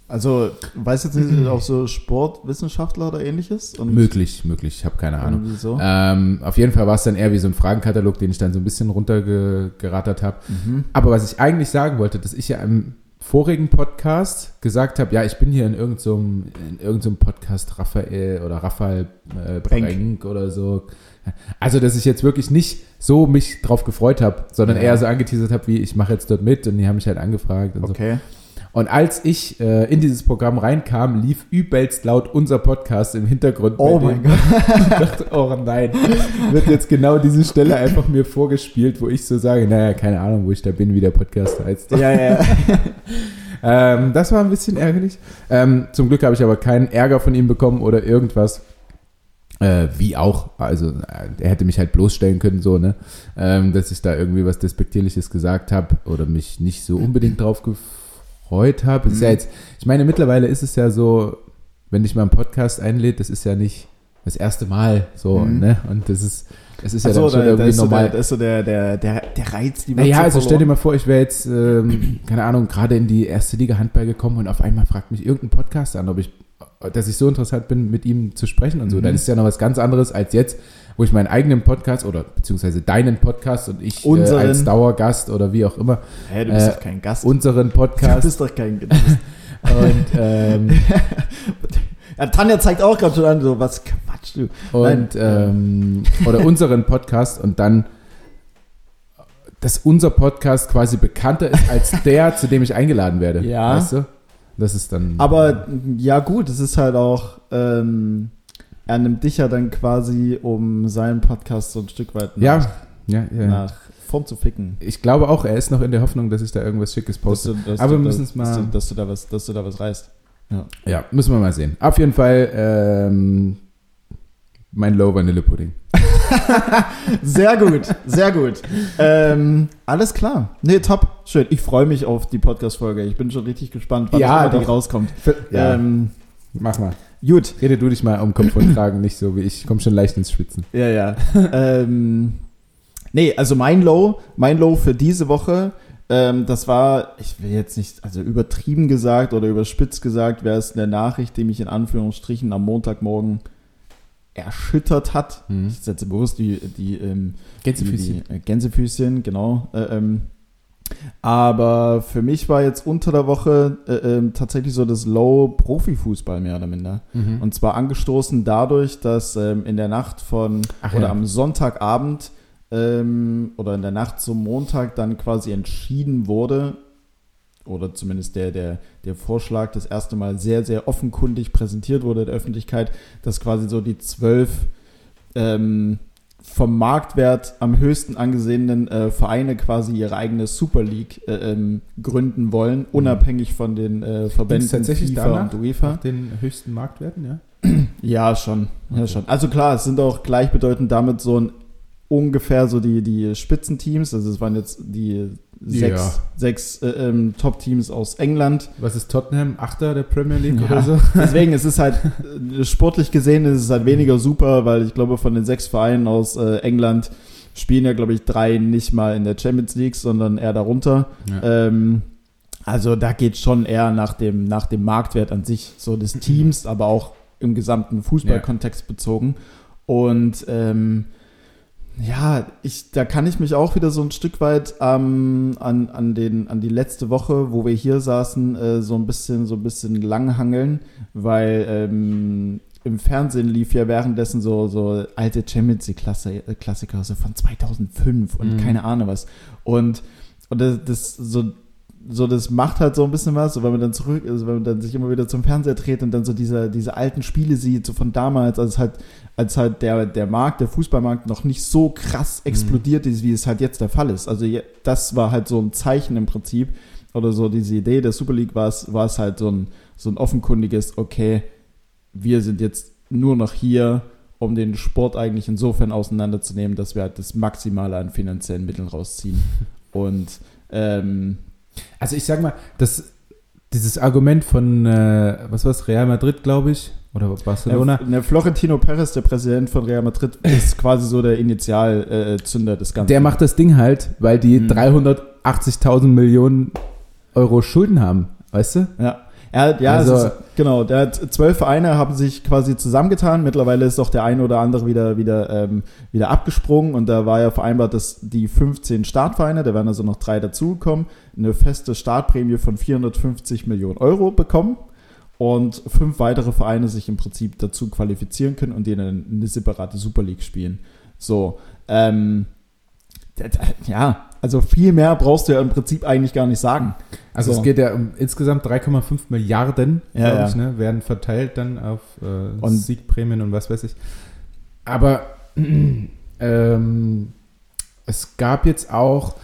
Also, weiß jetzt nicht, sind auch so Sportwissenschaftler oder ähnliches? Und Möglich, möglich, ich habe keine Ahnung. so. Ähm, auf jeden Fall war es dann eher wie so ein Fragenkatalog, den ich dann so ein bisschen runtergerattert habe. Mhm. Aber was ich eigentlich sagen wollte, dass ich ja im vorigen Podcast gesagt habe, ja, ich bin hier in irgendeinem in irgendeinem Podcast Raphael oder Raphael äh. Brenk oder so. Also, dass ich jetzt wirklich nicht so mich drauf gefreut habe, sondern Ja. eher so angeteasert habe, wie ich mache jetzt dort mit und die haben mich halt angefragt und so. Okay. Und als ich äh, in dieses Programm reinkam, lief übelst laut unser Podcast im Hintergrund. Oh mein denen. ich dachte, oh nein, wird jetzt genau diese Stelle einfach mir vorgespielt, wo ich so sage, naja, keine Ahnung, wo ich da bin, wie der Podcast heißt. Ja, ja, ja. Ähm, das war ein bisschen ärgerlich. Ähm, zum Glück habe ich aber keinen Ärger von ihm bekommen oder irgendwas. Äh, wie auch, also äh, er hätte mich halt bloßstellen können, so, ne? Ähm, dass ich da irgendwie was Despektierliches gesagt habe oder mich nicht so unbedingt drauf gefreut habe. Ist ja Mhm. jetzt, ich meine, mittlerweile ist es ja so, wenn dich mal einen Podcast einlädt, das ist ja nicht das erste Mal so, Mhm. ne? Und das ist, es ist ja Achso, dann schon da, da, irgendwie ist so normal. der, da ist so der, der, der, der Reiz, die Naja, so also stell dir mal vor, ich wäre jetzt, ähm, keine Ahnung, gerade in die erste Liga Handball gekommen und auf einmal fragt mich irgendein Podcast an, ob ich, dass ich so interessant bin, mit ihm zu sprechen und so. Mhm. Dann ist ja noch was ganz anderes als jetzt, wo ich meinen eigenen Podcast oder beziehungsweise deinen Podcast und ich äh, als Dauergast oder wie auch immer Hä, du bist äh, doch kein Gast. unseren du Podcast bist doch kein du bist, und ähm, Ja, Tanja zeigt auch gerade schon an, so was Quatsch du. Und, ähm, oder unseren Podcast und dann, dass unser Podcast quasi bekannter ist als der, zu dem ich eingeladen werde. Ja. Weißt du? Das ist dann. Aber ja, gut, es ist halt auch, ähm, er nimmt dich ja dann quasi, um seinen Podcast so ein Stück weit nach, ja, ja, ja. nach Form zu ficken. Ich glaube auch, er ist noch in der Hoffnung, dass ich da irgendwas Schickes poste. Dass du, dass Aber wir müssen es mal. Dass du, dass du, da was, dass du da was reißt. Ja, müssen wir mal sehen. Auf jeden Fall ähm, mein Low Vanillepudding. Sehr gut, sehr gut. Ähm, alles klar. Nee, top. Schön. Ich freue mich auf die Podcast-Folge. Ich bin schon richtig gespannt, wann Ja, die doch. rauskommt. Ja, Ähm, mach mal. gut. Rede du dich mal um Kopf und Kragen, nicht so wie ich. Ich komme schon leicht ins Schwitzen. Ja, ja. ähm, nee, also mein Low, mein Low für diese Woche, ähm, das war, ich will jetzt nicht, also übertrieben gesagt oder überspitzt gesagt, wäre es eine Nachricht, die mich in Anführungsstrichen am Montagmorgen erschüttert hat. Mhm. Ich setze bewusst die, die, ähm, Gänsefüßchen. Die, äh, Gänsefüßchen, genau. Äh, ähm, aber für mich war jetzt unter der Woche äh, ähm, tatsächlich so das Low Profifußball mehr oder minder. Mhm. Und zwar angestoßen dadurch, dass ähm, in der Nacht von Ach oder ja. am Sonntagabend ähm, oder in der Nacht zum Montag dann quasi entschieden wurde, oder zumindest der, der, der Vorschlag das erste Mal sehr, sehr offenkundig präsentiert wurde der Öffentlichkeit, dass quasi so die zwölf ähm, vom Marktwert am höchsten angesehenen äh, Vereine quasi ihre eigene Super League äh, ähm, gründen wollen, unabhängig von den äh, Verbänden tatsächlich FIFA danach? und UEFA. Nach den höchsten Marktwerten, ja? Ja, schon. Ja, Okay. schon. Also klar, es sind auch gleichbedeutend damit so ein ungefähr so die, die Spitzenteams. Also es waren jetzt die sechs, Ja. sechs äh, ähm, Top-Teams aus England. Was ist Tottenham? Achter der Premier League Ja. oder so? Deswegen es ist halt äh, sportlich gesehen ist es halt weniger super, weil ich glaube von den sechs Vereinen aus äh, England spielen ja glaube ich drei nicht mal in der Champions League, sondern eher darunter. Ja. Ähm, also da geht schon eher nach dem, nach dem Marktwert an sich so des Teams, aber auch im gesamten Fußballkontext bezogen. Und ähm, ja, ich, da kann ich mich auch wieder so ein Stück weit ähm, an, an, den, an die letzte Woche, wo wir hier saßen, äh, so ein bisschen, so ein bisschen langhangeln, weil ähm, im Fernsehen lief ja währenddessen so, so alte Champions League Klasse- äh, Klassiker so von 2005 und Mhm. keine Ahnung was. Und, und das, das so so das macht halt so ein bisschen was, so wenn man dann zurück, also wenn man dann sich immer wieder zum Fernseher dreht und dann so diese, diese alten Spiele sieht, so von damals, als halt, als halt der, der Markt, der Fußballmarkt noch nicht so krass explodiert ist, wie es halt jetzt der Fall ist. Also das war halt so ein Zeichen im Prinzip, oder so diese Idee der Super League war es, war es halt so ein, so ein offenkundiges, okay, wir sind jetzt nur noch hier, um den Sport eigentlich insofern auseinanderzunehmen, dass wir halt das Maximale an finanziellen Mitteln rausziehen. Und ähm, Also ich sag mal, das, dieses Argument von, äh, was war's, Real Madrid, glaube ich, oder Barcelona. Der, der Florentino Perez, der Präsident von Real Madrid, ist quasi so der Initialzünder des Ganzen. Der macht das Ding halt, weil die Mhm. 380.000 Millionen Euro Schulden haben, weißt du? Ja. Er, ja, Also- ist, genau. Der hat zwölf Vereine haben sich quasi zusammengetan. Mittlerweile ist auch der eine oder andere wieder, wieder, ähm, wieder abgesprungen und da war ja vereinbart, dass die 15 Startvereine, da werden also noch drei dazugekommen, eine feste Startprämie von 450 Millionen Euro bekommen und fünf weitere Vereine sich im Prinzip dazu qualifizieren können und denen eine separate Super League spielen. So, ähm, ja, also viel mehr brauchst du ja im Prinzip eigentlich gar nicht sagen. Also So. es geht ja um insgesamt 3,5 Milliarden, Ja, glaube ja. ich, ne, werden verteilt dann auf äh, Und- Siegprämien und was weiß ich. Aber ähm, es gab jetzt auch,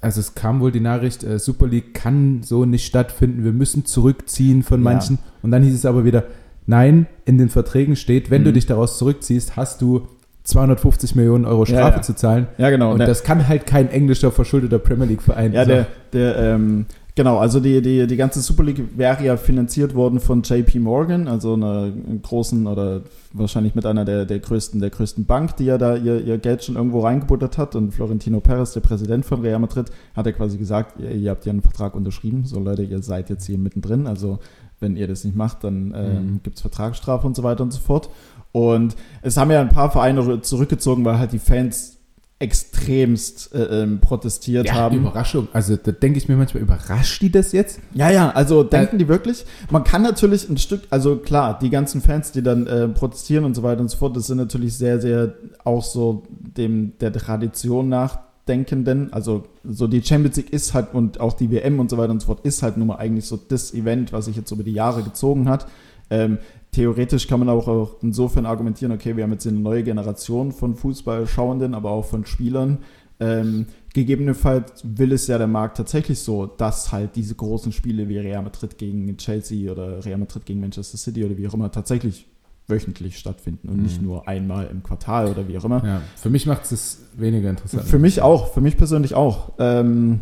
also es kam wohl die Nachricht, äh, Super League kann so nicht stattfinden, wir müssen zurückziehen von Ja. manchen. Und dann hieß es aber wieder, nein, in den Verträgen steht, wenn du Mhm. dich daraus zurückziehst, hast du 250 Millionen Euro Ja, Strafe ja. zu zahlen. Ja, genau. Und der- das kann halt kein englischer verschuldeter Premier League Verein. Ja, So. der, der, ähm, genau, also die, die, die ganze Super League wäre ja finanziert worden von JP Morgan, also einer großen oder wahrscheinlich mit einer der, der größten, der größten Bank, die ja da ihr, ihr Geld schon irgendwo reingebuttert hat. Und Florentino Perez, der Präsident von Real Madrid, hat ja quasi gesagt, ihr, ihr habt ja einen Vertrag unterschrieben, so Leute, ihr seid jetzt hier mittendrin, also wenn ihr das nicht macht, dann ähm, Mhm. gibt es Vertragsstrafe und so weiter und so fort. Und es haben ja ein paar Vereine zurückgezogen, weil halt die Fans extremst äh, ähm, protestiert ja, haben. Überraschung. Also da denke ich mir manchmal, überrascht die das jetzt? Ja, ja, also denken äh, die wirklich? Man kann natürlich ein Stück, also klar, die ganzen Fans, die dann äh, protestieren und so weiter und so fort, das sind natürlich sehr, sehr auch so dem der Tradition nachdenkenden. Also so die Champions League ist halt und auch die WM und so weiter und so fort ist halt nun mal eigentlich so das Event, was sich jetzt über die Jahre gezogen hat. Ähm, theoretisch kann man auch, auch insofern argumentieren, okay, wir haben jetzt eine neue Generation von Fußballschauenden, aber auch von Spielern. Ähm, gegebenenfalls will es ja der Markt tatsächlich so, dass halt diese großen Spiele wie Real Madrid gegen Chelsea oder Real Madrid gegen Manchester City oder wie auch immer tatsächlich wöchentlich stattfinden und mhm. nicht nur einmal im Quartal oder wie auch immer. Ja, für mich macht es weniger interessant. Für mich auch, für mich persönlich auch. Ähm,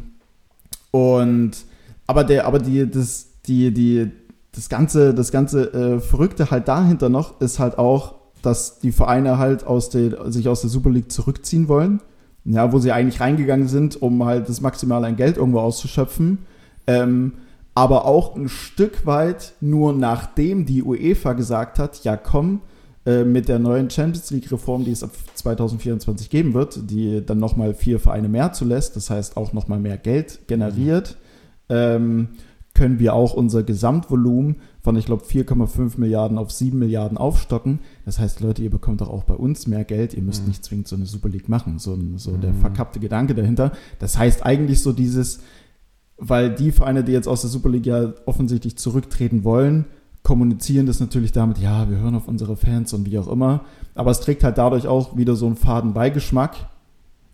und aber der, aber die, das, die, die, das ganze, das ganze äh, Verrückte halt dahinter noch ist halt auch, dass die Vereine halt aus der, sich aus der Super League zurückziehen wollen. Ja, wo sie eigentlich reingegangen sind, um halt das Maximale an Geld irgendwo auszuschöpfen. Ähm, aber auch ein Stück weit nur nachdem die UEFA gesagt hat, ja komm, äh, mit der neuen Champions League Reform, die es ab 2024 geben wird, die dann nochmal vier Vereine mehr zulässt, das heißt auch nochmal mehr Geld generiert, mhm. ähm, können wir auch unser Gesamtvolumen von, ich glaube, 4,5 Milliarden auf 7 Milliarden aufstocken. Das heißt, Leute, ihr bekommt doch auch bei uns mehr Geld. Ihr müsst mhm. nicht zwingend so eine Super League machen. So, so mhm. der verkappte Gedanke dahinter. Das heißt eigentlich so dieses, weil die Vereine, die jetzt aus der Super League ja offensichtlich zurücktreten wollen, kommunizieren das natürlich damit, ja, wir hören auf unsere Fans und wie auch immer. Aber es trägt halt dadurch auch wieder so einen faden Beigeschmack,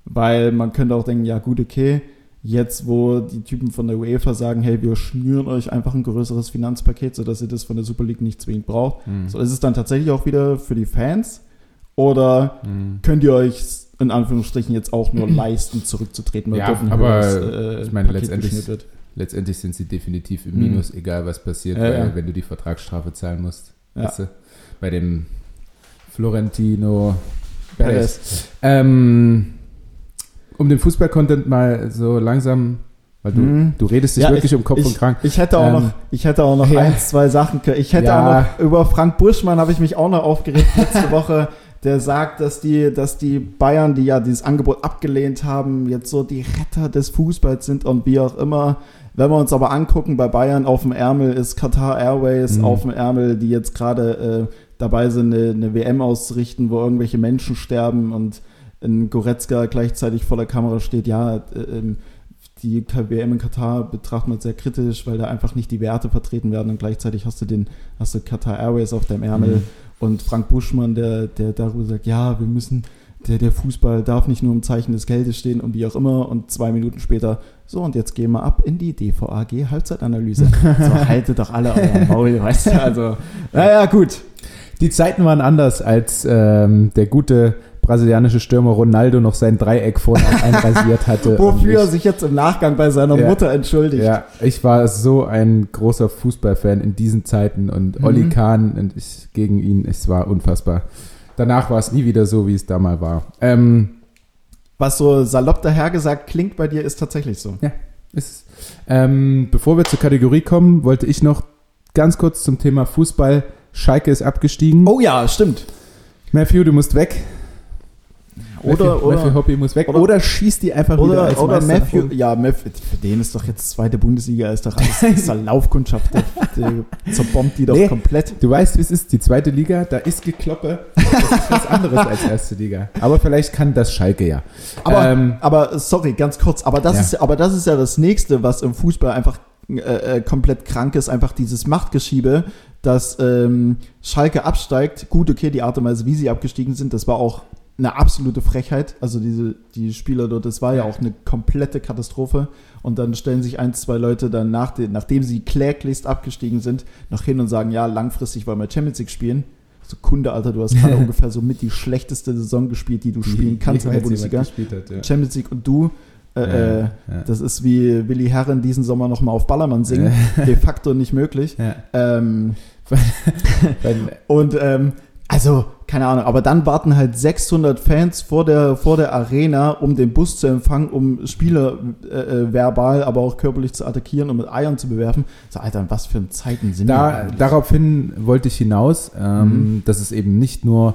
weil man könnte auch denken, ja gut, okay, Jetzt, wo die Typen von der UEFA sagen, hey, wir schnüren euch einfach ein größeres Finanzpaket, sodass ihr das von der Super League nicht zwingend braucht. Mhm. So ist es dann tatsächlich auch wieder für die Fans? Oder mhm. könnt ihr euch in Anführungsstrichen jetzt auch nur leisten, zurückzutreten? Ja, aber höheres, äh, ich meine, letztendlich, letztendlich sind sie definitiv im Minus, mhm. egal was passiert, ja, weil, ja. wenn du die Vertragsstrafe zahlen musst. Ja. Weißt du? Bei dem Florentino Perez. Ähm, um den Fußball-Content mal so langsam weil du, mhm. du redest dich ja, wirklich ich, um Kopf ich, und krank. Ich hätte auch ähm, noch, ich hätte auch noch ja. ein, zwei Sachen. Ich hätte ja. auch noch, über Frank Buschmann habe ich mich auch noch aufgeregt letzte Woche. Der sagt, dass die, dass die Bayern, die ja dieses Angebot abgelehnt haben, jetzt so die Retter des Fußballs sind und wie auch immer. Wenn wir uns aber angucken, bei Bayern auf dem Ärmel ist Qatar Airways mhm. auf dem Ärmel, die jetzt gerade äh, dabei sind, eine, eine WM auszurichten, wo irgendwelche Menschen sterben und in Goretzka gleichzeitig vor der Kamera steht, ja, äh, ähm, die WM in Katar betrachtet man sehr kritisch, weil da einfach nicht die Werte vertreten werden und gleichzeitig hast du den, hast du Qatar Airways auf deinem Ärmel mhm. und Frank Buschmann, der, der darüber sagt, ja, wir müssen, der, der Fußball darf nicht nur im Zeichen des Geldes stehen und wie auch immer und zwei Minuten später, so und jetzt gehen wir ab in die DVAG Halbzeitanalyse. so haltet doch alle euer Maul, weißt du, also, naja, gut. Die Zeiten waren anders, als ähm, der gute brasilianische Stürmer Ronaldo noch sein Dreieck vorne einrasiert hatte. Wofür er sich jetzt im Nachgang bei seiner ja, Mutter entschuldigt. Ja, ich war so ein großer Fußballfan in diesen Zeiten und mhm. Oli Kahn und ich gegen ihn, es war unfassbar. Danach war es nie wieder so, wie es damals war. Ähm, Was so salopp dahergesagt klingt bei dir, ist tatsächlich so. Ja, ist es. Ähm, bevor wir zur Kategorie kommen, wollte ich noch ganz kurz zum Thema Fußball. Schalke ist abgestiegen. Oh ja, stimmt. Matthew, du musst weg. Oder, Matthew, oder Matthew Hoppy muss weg. Oder, oder schießt die einfach oder, wieder als Oder Matthew, ja, Matthew, für den ist doch jetzt zweite Bundesliga, ist doch alles ist Laufkundschaft. Der, der zerbombt die doch nee, komplett. Du weißt, wie es ist, die zweite Liga, da ist Gekloppe. Das ist was anderes als erste Liga. Aber vielleicht kann das Schalke ja. Aber, ähm, aber sorry, ganz kurz, aber das, ja. ist, aber das ist ja das Nächste, was im Fußball einfach äh, äh, komplett krank ist, einfach dieses Machtgeschiebe, dass ähm, Schalke absteigt. Gut, okay, die Art und Weise, wie sie abgestiegen sind, das war auch eine absolute Frechheit. Also diese, die Spieler dort, das war ja auch eine komplette Katastrophe. Und dann stellen sich ein, zwei Leute dann nach den, nachdem sie kläglichst abgestiegen sind, noch hin und sagen, ja, langfristig wollen wir Champions League spielen. So Kunde, Alter, du hast gerade ungefähr so mit die schlechteste Saison gespielt, die du spielen kannst in der Bundesliga. Hat, ja. Champions League und du, äh, ja, ja. Das ist wie Willi Herren diesen Sommer nochmal auf Ballermann singen. De facto nicht möglich. Ähm, und ähm, also, keine Ahnung, aber dann warten halt 600 Fans vor der, vor der Arena, um den Bus zu empfangen, um Spieler äh, äh, verbal, aber auch körperlich zu attackieren und mit Eiern zu bewerfen. So, Alter, was für Zeiten sind da, wir Daraufhin wollte ich hinaus, ähm, mhm. dass es eben nicht nur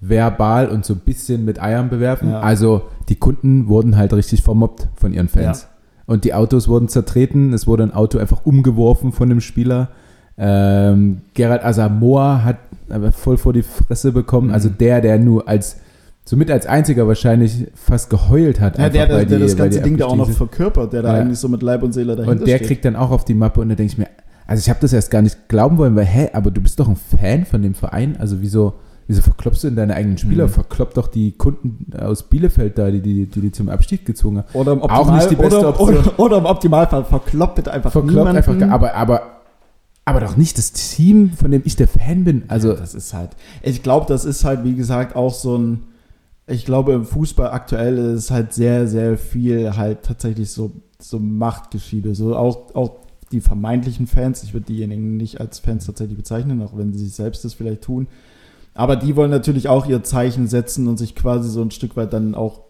verbal und so ein bisschen mit Eiern bewerfen. Ja. Also die Kunden wurden halt richtig vermobbt von ihren Fans. Ja. Und die Autos wurden zertreten, es wurde ein Auto einfach umgeworfen von dem Spieler. Ähm, Gerald Asamoah hat aber voll vor die Fresse bekommen. Also mhm. Also der, der nur als somit als einziger wahrscheinlich fast geheult hat. Ja, der, der, der die, das ganze Ding da auch noch verkörpert, der da eigentlich so mit Leib und Seele dahinter Und der steht. kriegt dann auch auf die Mappe und da denke ich mir, also ich habe das erst gar nicht glauben wollen, weil, hä, aber du bist doch ein Fan von dem Verein, also wieso, wieso verkloppst du in deine eigenen Spieler? Mhm. Verklopp doch die Kunden aus Bielefeld da, die die, die, die zum Abstieg gezwungen haben. Oder im Optimal, auch nicht die beste oder, Option. Oder, oder, im Optimalfall verkloppt einfach Verkloppt einfach, aber, aber aber doch nicht das Team, von dem ich der Fan bin. Also ja, das ist halt. Ich glaube, das ist halt wie gesagt auch so ein ich glaube, im Fußball aktuell ist halt sehr, sehr viel halt tatsächlich so, so Machtgeschiede. So auch, auch die vermeintlichen Fans, ich würde diejenigen nicht als Fans tatsächlich bezeichnen, auch wenn sie sich selbst das vielleicht tun. Aber die wollen natürlich auch ihr Zeichen setzen und sich quasi so ein Stück weit dann auch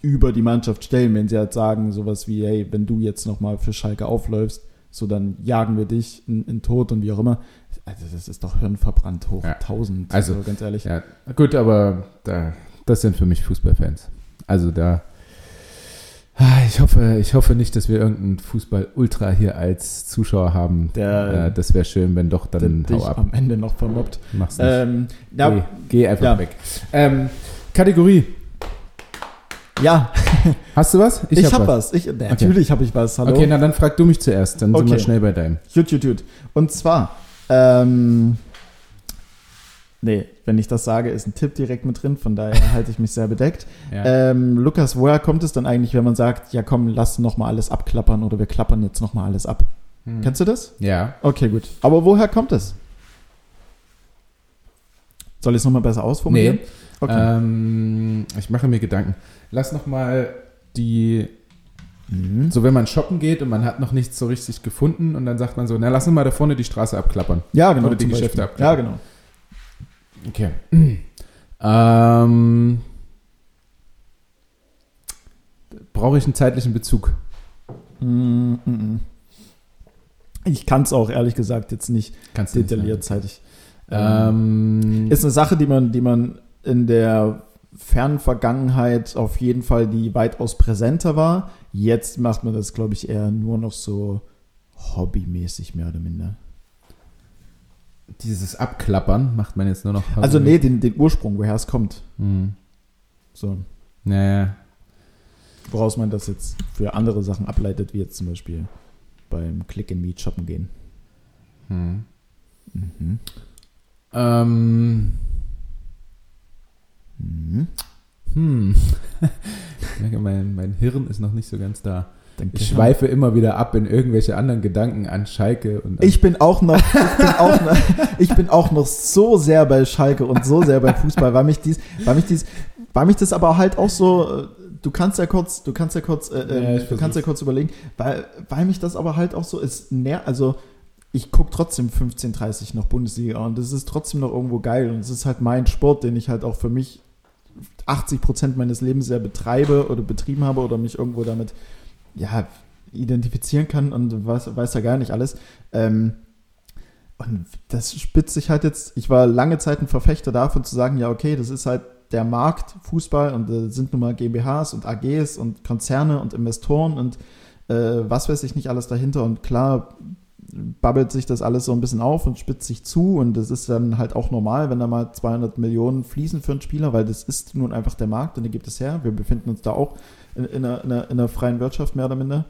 über die Mannschaft stellen, wenn sie halt sagen, sowas wie, hey, wenn du jetzt nochmal für Schalke aufläufst, so dann jagen wir dich in, in Tod und wie auch immer. Also das ist doch hirnverbrannt hoch ja. 1000, also, also ganz ehrlich. Ja, gut, aber da das sind für mich Fußballfans. Also da. Ah, ich hoffe, ich hoffe nicht, dass wir irgendeinen Fußball-Ultra hier als Zuschauer haben. Der, äh, das wäre schön, wenn doch dann hau ab. am Ende noch vermobbt. Mach's nicht. Ähm, ja, geh, geh, einfach ja. weg. Ähm, Kategorie. Ja. Hast du was? Ich, ich habe hab was. Ich, natürlich okay. habe ich was. Hallo. Okay, na dann frag du mich zuerst. Dann okay. sind wir schnell bei deinem. Jut, jut, jut. Und zwar, ähm, Nee, wenn ich das sage, ist ein Tipp direkt mit drin, von daher halte ich mich sehr bedeckt. Ja. Ähm, Lukas, woher kommt es dann eigentlich, wenn man sagt, ja komm, lass nochmal alles abklappern oder wir klappern jetzt nochmal alles ab? Hm. Kennst du das? Ja. Okay, gut. Aber woher kommt es? Soll ich es nochmal besser ausformulieren? Nee. Okay. Ähm, ich mache mir Gedanken. Lass nochmal die Mhm. So, wenn man shoppen geht und man hat noch nichts so richtig gefunden und dann sagt man so, na, lass uns mal da vorne die Straße abklappern. Ja, genau. Oder die Geschäfte Beispiel. abklappern. Ja, genau. Okay. ähm, Brauche ich einen zeitlichen Bezug? Mm, mm, mm. Ich kann es auch ehrlich gesagt jetzt nicht Kannst detailliert zeitig. Ähm, ist eine Sache, die man, die man in der fernen Vergangenheit auf jeden Fall die weitaus präsenter war. Jetzt macht man das, glaube ich, eher nur noch so hobbymäßig mehr oder minder dieses Abklappern macht man jetzt nur noch. Also, nee, den, den Ursprung, woher es kommt. Mhm. So. Naja. Woraus man das jetzt für andere Sachen ableitet, wie jetzt zum Beispiel beim Click and Meet shoppen gehen. Hm. Mhm. Ähm. Mhm. Hm. Ich merke, mein, mein Hirn ist noch nicht so ganz da. Danke. Ich schweife immer wieder ab in irgendwelche anderen Gedanken an Schalke. Und ich bin auch noch, ich bin auch noch, ich bin auch noch so sehr bei Schalke und so sehr beim Fußball, weil mich dies, weil mich dies, weil mich das aber halt auch so, äh, du kannst ja kurz, du kannst ja kurz, äh, ja, ähm, du kannst ja kurz überlegen, weil, weil mich das aber halt auch so ist, also ich gucke trotzdem 15:30 noch Bundesliga und das ist trotzdem noch irgendwo geil und es ist halt mein Sport, den ich halt auch für mich 80 Prozent meines Lebens sehr betreibe oder betrieben habe oder mich irgendwo damit ja, identifizieren kann und weiß, weiß ja gar nicht alles. Ähm, und das spitzt sich halt jetzt, ich war lange Zeit ein Verfechter davon zu sagen, ja, okay, das ist halt der Markt Fußball und äh, sind nun mal GmbHs und AGs und Konzerne und Investoren und äh, was weiß ich nicht alles dahinter. Und klar babbelt sich das alles so ein bisschen auf und spitzt sich zu und das ist dann halt auch normal, wenn da mal 200 Millionen fließen für einen Spieler, weil das ist nun einfach der Markt und der gibt es her. Wir befinden uns da auch in, in, einer, in, einer, in einer freien Wirtschaft mehr oder minder.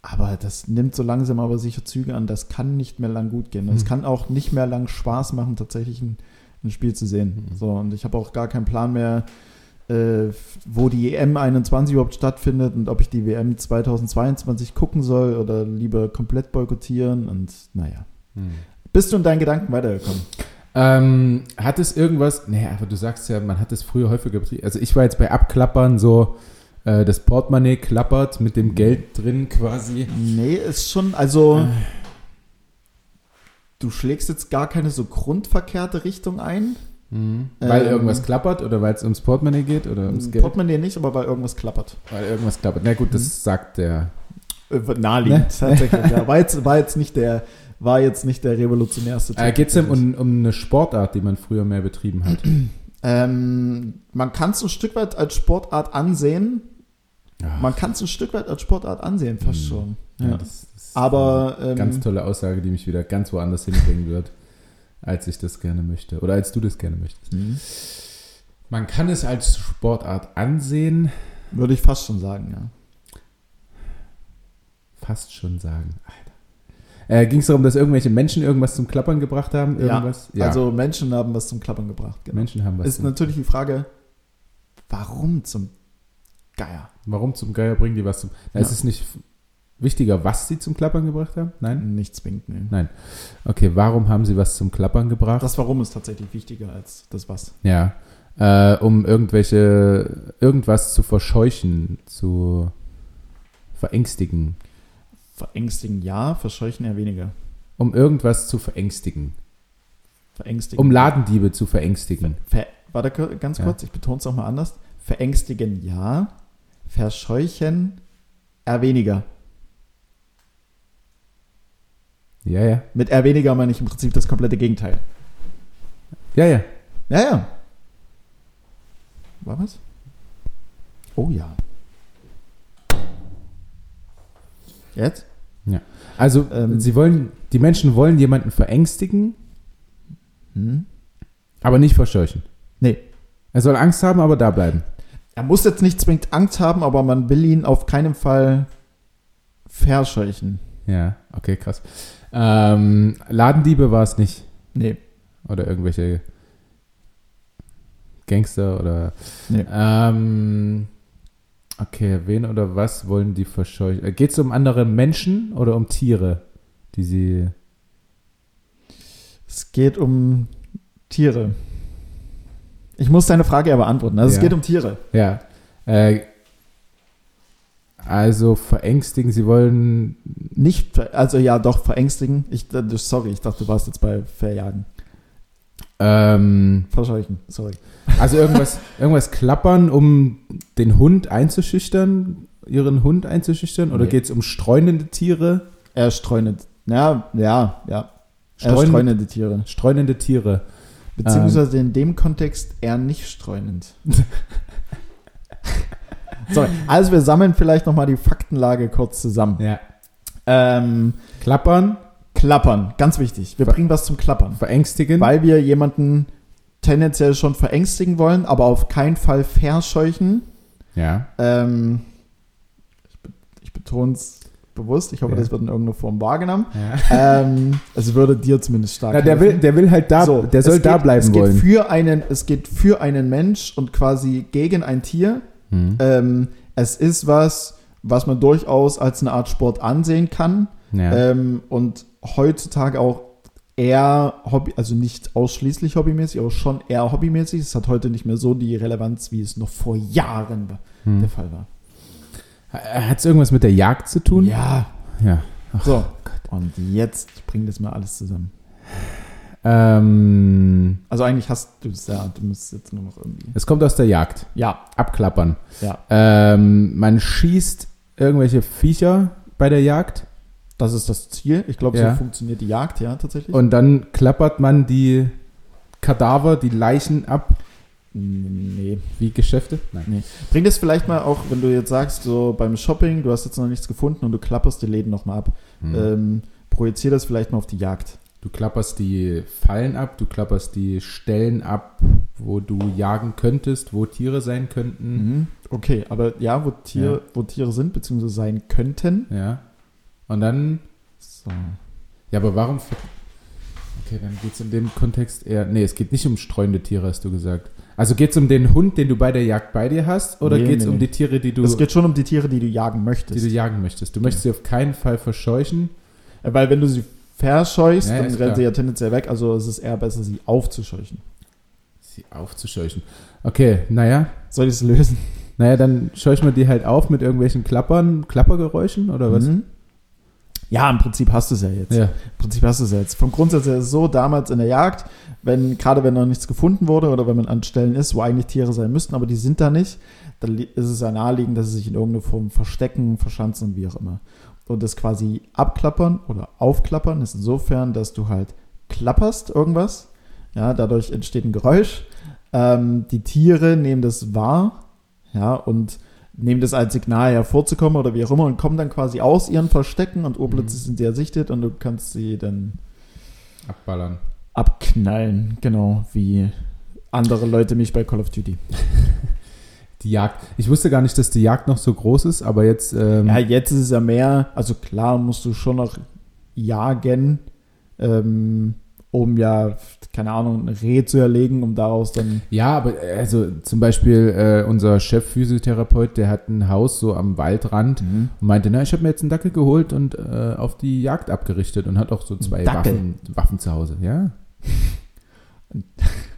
Aber das nimmt so langsam aber sicher Züge an. Das kann nicht mehr lang gut gehen. Es mhm. kann auch nicht mehr lang Spaß machen, tatsächlich ein, ein Spiel zu sehen. Mhm. So, und ich habe auch gar keinen Plan mehr, äh, wo die EM 21 überhaupt stattfindet und ob ich die WM 2022 gucken soll oder lieber komplett boykottieren. Und naja. Mhm. Bist du in deinen Gedanken weitergekommen? Ähm, hat es irgendwas, nee, aber du sagst ja, man hat es früher häufiger betrieben. Also ich war jetzt bei Abklappern so, äh, das Portemonnaie klappert mit dem Geld drin quasi. Nee, ist schon, also äh. du schlägst jetzt gar keine so grundverkehrte Richtung ein. Mhm. Weil ähm, irgendwas klappert oder weil es ums Portemonnaie geht oder ums Geld? Portemonnaie nicht, aber weil irgendwas klappert. Weil irgendwas klappert. Na gut, das mhm. sagt der. Äh, naheliegend, ne? tatsächlich. ja. war, jetzt, war jetzt nicht der war jetzt nicht der revolutionärste Äh, Geht es denn um, um eine Sportart, die man früher mehr betrieben hat? Ähm, man kann es ein Stück weit als Sportart ansehen. Ja. Man kann es ein Stück weit als Sportart ansehen, fast Mhm. schon. Ja, Ja. das, das ist Aber eine ähm, ganz tolle Aussage, die mich wieder ganz woanders hinbringen wird, als ich das gerne möchte. Oder als du das gerne möchtest. mhm. Man kann es als Sportart ansehen, würde ich fast schon sagen, ja. fast schon sagen. Alter. Äh, Ging es darum, dass irgendwelche Menschen irgendwas zum Klappern gebracht haben? Irgendwas? Also Menschen haben was zum Klappern gebracht. Genau. Menschen haben was. ist natürlich die Frage, warum zum Geier? Warum zum Geier bringen die was zum. Na, Ist Ja. es nicht wichtiger, was sie zum Klappern gebracht haben? Nein? Nicht zwingend, nee. Okay, warum haben sie was zum Klappern gebracht? Das Warum ist tatsächlich wichtiger als das Was. Ja. Äh, um irgendwelche, irgendwas zu verscheuchen, zu verängstigen. Verängstigen ja, verscheuchen eher weniger. Um irgendwas zu verängstigen. Verängstigen. Um Ladendiebe zu verängstigen. Ver Warte kur- ganz Ja. kurz, ich betone es nochmal anders. Verängstigen ja, verscheuchen eher weniger. Ja, ja. Mit eher weniger meine ich im Prinzip das komplette Gegenteil. Ja, ja. Ja, ja. War was? Oh ja. Jetzt? Also, Ähm. sie wollen, die Menschen wollen jemanden verängstigen, Hm? aber nicht verscheuchen. Nee. Er soll Angst haben, aber da bleiben. Er muss jetzt nicht zwingend Angst haben, aber man will ihn auf keinen Fall verscheuchen. Ja, okay, krass. Ähm, Ladendiebe war es nicht. Nee. Oder irgendwelche Gangster oder. Nee. Ähm, okay, wen oder was wollen die verscheuchen? Geht es um andere Menschen oder um Tiere, die sie. Es geht um Tiere. Ich muss deine Frage ja beantworten. Also Ja. es geht um Tiere. Ja. Äh, also verängstigen, sie wollen. Nicht, also ja, doch, verängstigen. Ich, äh, sorry, ich dachte, du warst jetzt bei Verjagen. Ähm, Verscheuchen, sorry. also irgendwas, irgendwas klappern, um den Hund einzuschüchtern, ihren Hund einzuschüchtern? Oder Nee. geht es um streunende Tiere? Er streunend. Ja, ja, ja. Er Streunend- streunende Tiere. Streunende Tiere. Beziehungsweise in dem Kontext eher nicht streunend. Sorry, also wir sammeln vielleicht nochmal die Faktenlage kurz zusammen. Ja. Ähm, Klappern, klappern, ganz wichtig. Wir Ver- bringen was zum Klappern. verängstigen. Weil wir jemanden tendenziell schon verängstigen wollen, aber auf keinen Fall verscheuchen. ja. Ähm, ich, be ich betone es bewusst. Ich hoffe, Ja. das wird in irgendeiner Form wahrgenommen. ja. ähm, es würde dir zumindest stark Na, der, will, der will halt da, So, der soll es da geht, bleiben es geht wollen. Für einen, es geht für einen Mensch und quasi gegen ein Tier. Hm. Ähm, es ist was, was man durchaus als eine Art Sport ansehen kann. ja. Ähm, und heutzutage auch eher Hobby, also nicht ausschließlich hobbymäßig, aber schon eher hobbymäßig. Es hat heute nicht mehr so die Relevanz, wie es noch vor Jahren war- der hm. Fall war. Hat es irgendwas mit der Jagd zu tun? Ja. Ja. So. Und jetzt bringt das mal alles zusammen. Ähm, Also eigentlich hast du es ja, du musst jetzt nur noch irgendwie. es kommt aus der Jagd. Ja, Abklappern. ja. Ähm, man schießt irgendwelche Viecher bei der Jagd Das ist das Ziel. Ich glaube, Ja. so funktioniert die Jagd, ja, tatsächlich. und dann klappert man die Kadaver, die Leichen ab nee. wie Geschäfte. Nein. Nee. Bring das vielleicht mal auch, wenn du jetzt sagst, so beim Shopping, du hast jetzt noch nichts gefunden und du klapperst die Läden nochmal ab. Hm. Ähm, projizier das vielleicht mal auf die Jagd. Du klapperst die Fallen ab, du klapperst die Stellen ab, wo du jagen könntest, wo Tiere sein könnten. Mhm. Okay, aber ja, wo, Tier, Ja. wo Tiere sind, beziehungsweise sein könnten. Ja. Und dann So. Ja, aber warum. Okay, dann geht es in dem Kontext eher. Nee, es geht nicht um streunende Tiere, hast du gesagt. Also geht es um den Hund, den du bei der Jagd bei dir hast, oder Nee, geht es nee, um nee. die Tiere, die du, Es geht schon um die Tiere, die du jagen die möchtest. du jagen möchtest? Du möchtest sie auf keinen Fall verscheuchen. Äh, Weil wenn du sie verscheuchst, Ja, dann rennen klar. sie ja tendenziell weg. Also es ist eher besser, sie aufzuscheuchen. Sie aufzuscheuchen. Okay, naja. Soll ich es lösen? Naja, dann scheuchen wir die halt auf mit irgendwelchen Klappern, Klappergeräuschen oder was? Mhm. Ja, im Prinzip hast du es ja jetzt. Ja. Im Prinzip hast du es jetzt. Vom Grundsatz her ist es so, damals in der Jagd, wenn, gerade wenn noch nichts gefunden wurde oder wenn man an Stellen ist, wo eigentlich Tiere sein müssten, aber die sind da nicht, dann ist es ja naheliegend, dass sie sich in irgendeiner Form verstecken, verschanzen, wie auch immer. Und das quasi abklappern oder aufklappern ist insofern, dass du halt klapperst irgendwas, ja, dadurch entsteht ein Geräusch Ähm, die Tiere nehmen das wahr, ja, und nehmen das als Signal hervorzukommen oder wie auch immer und kommen dann quasi aus ihren Verstecken und urplötzlich sind sie ersichtet und du kannst sie dann Abballern. abknallen, genau, wie andere Leute mich bei Call of Duty. Die Jagd. Ich wusste gar nicht, dass die Jagd noch so groß ist, aber jetzt. Ähm, Ja, jetzt ist es ja mehr, also klar musst du schon noch jagen, ähm, um ja, keine Ahnung, ein Reh zu erlegen, um daraus dann. Ja, aber also zum Beispiel äh, unser Chef-Physiotherapeut, der hat ein Haus so am Waldrand und meinte, na, ich habe mir jetzt einen Dackel geholt und äh, auf die Jagd abgerichtet und hat auch so zwei? Waffen, Waffen zu Hause. Ja.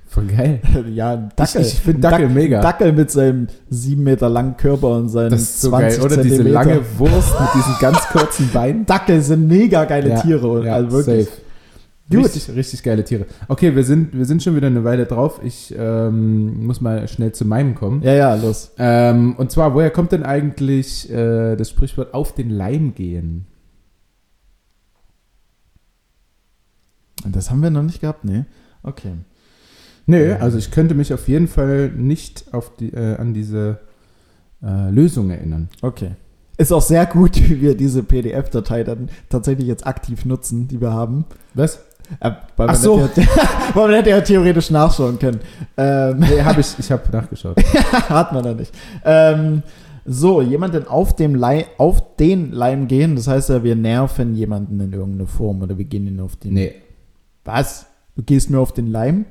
Voll geil. ja, ein Dackel. Ich, ich finde Dackel Dac- mega. Dackel mit seinem sieben Meter langen Körper und seinen das ist so 20 geil. Oder diese Zentimeter. lange Wurst mit diesen ganz kurzen Beinen. Dackel sind mega geile Ja, Tiere. und- ja, also wirklich. safe. Gut. Richtig, richtig geile Tiere. Okay, wir sind, wir sind schon wieder eine Weile drauf. Ich ähm, muss mal schnell zu meinem kommen. Ja, ja, los. Ähm, und zwar, woher kommt denn eigentlich äh, das Sprichwort auf den Leim gehen? Das haben wir noch nicht gehabt, nee. Okay. Nö, also ich könnte mich auf jeden Fall nicht auf die, äh, an diese äh, Lösung erinnern. Okay. Ist auch sehr gut, wie wir diese PDF-Datei dann tatsächlich jetzt aktiv nutzen, die wir haben. Was? Äh, weil, Ach man so. hätte ja, weil man hätte ja theoretisch nachschauen können. Ähm, Nee, habe ich, ich habe nachgeschaut. hat man da nicht. Ähm, so, jemanden auf, dem Leim, auf den Leim gehen, das heißt ja, wir nerven jemanden in irgendeiner Form oder wir gehen ihn auf den. Nee, Was? Du gehst mir auf den Leim?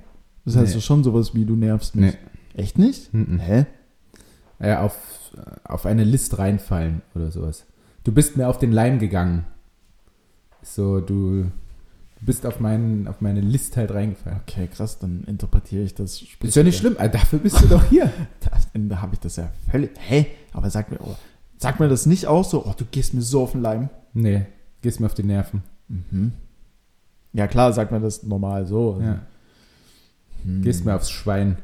Das heißt Nee. ja schon sowas wie, du nervst mich. nee. Echt nicht? Mhm. Hä? Äh, auf, auf eine List reinfallen oder sowas. Du bist mir auf den Leim gegangen. So, du, du bist auf, meinen, auf meine List halt reingefallen. Okay, krass, dann interpretiere ich das. Ist ja nicht schlimm, dafür bist du doch hier. Da habe ich das ja völlig. Hä? Aber sag mir, oh, sag mir das nicht auch so, oh, du gehst mir so auf den Leim. Nee, gehst mir auf die Nerven. Mhm. Ja, klar, sagt man das normal so. Ja. Hm. Gehst mir aufs Schwein.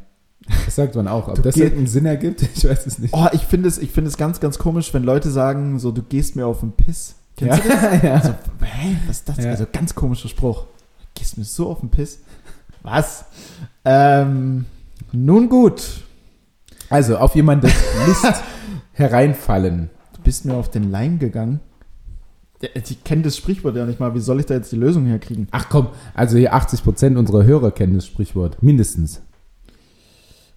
Das sagt man auch. Ob das irgendeinen Sinn ergibt, ich weiß es nicht. Oh, ich finde es, ich finde es ganz, ganz komisch, wenn Leute sagen, so, du gehst mir auf den Piss. Kennst du das? ja. Also, hä? Was ist das? Ja. Also, ganz komischer Spruch. Du gehst mir so auf den Piss. Was? Ähm, nun gut. Also, auf jemanden List hereinfallen. Du bist mir auf den Leim gegangen. Ja, Ich kenne das Sprichwort ja nicht mal. Wie soll ich da jetzt die Lösung herkriegen? Ach komm, also hier 80% unserer Hörer kennen das Sprichwort. Mindestens.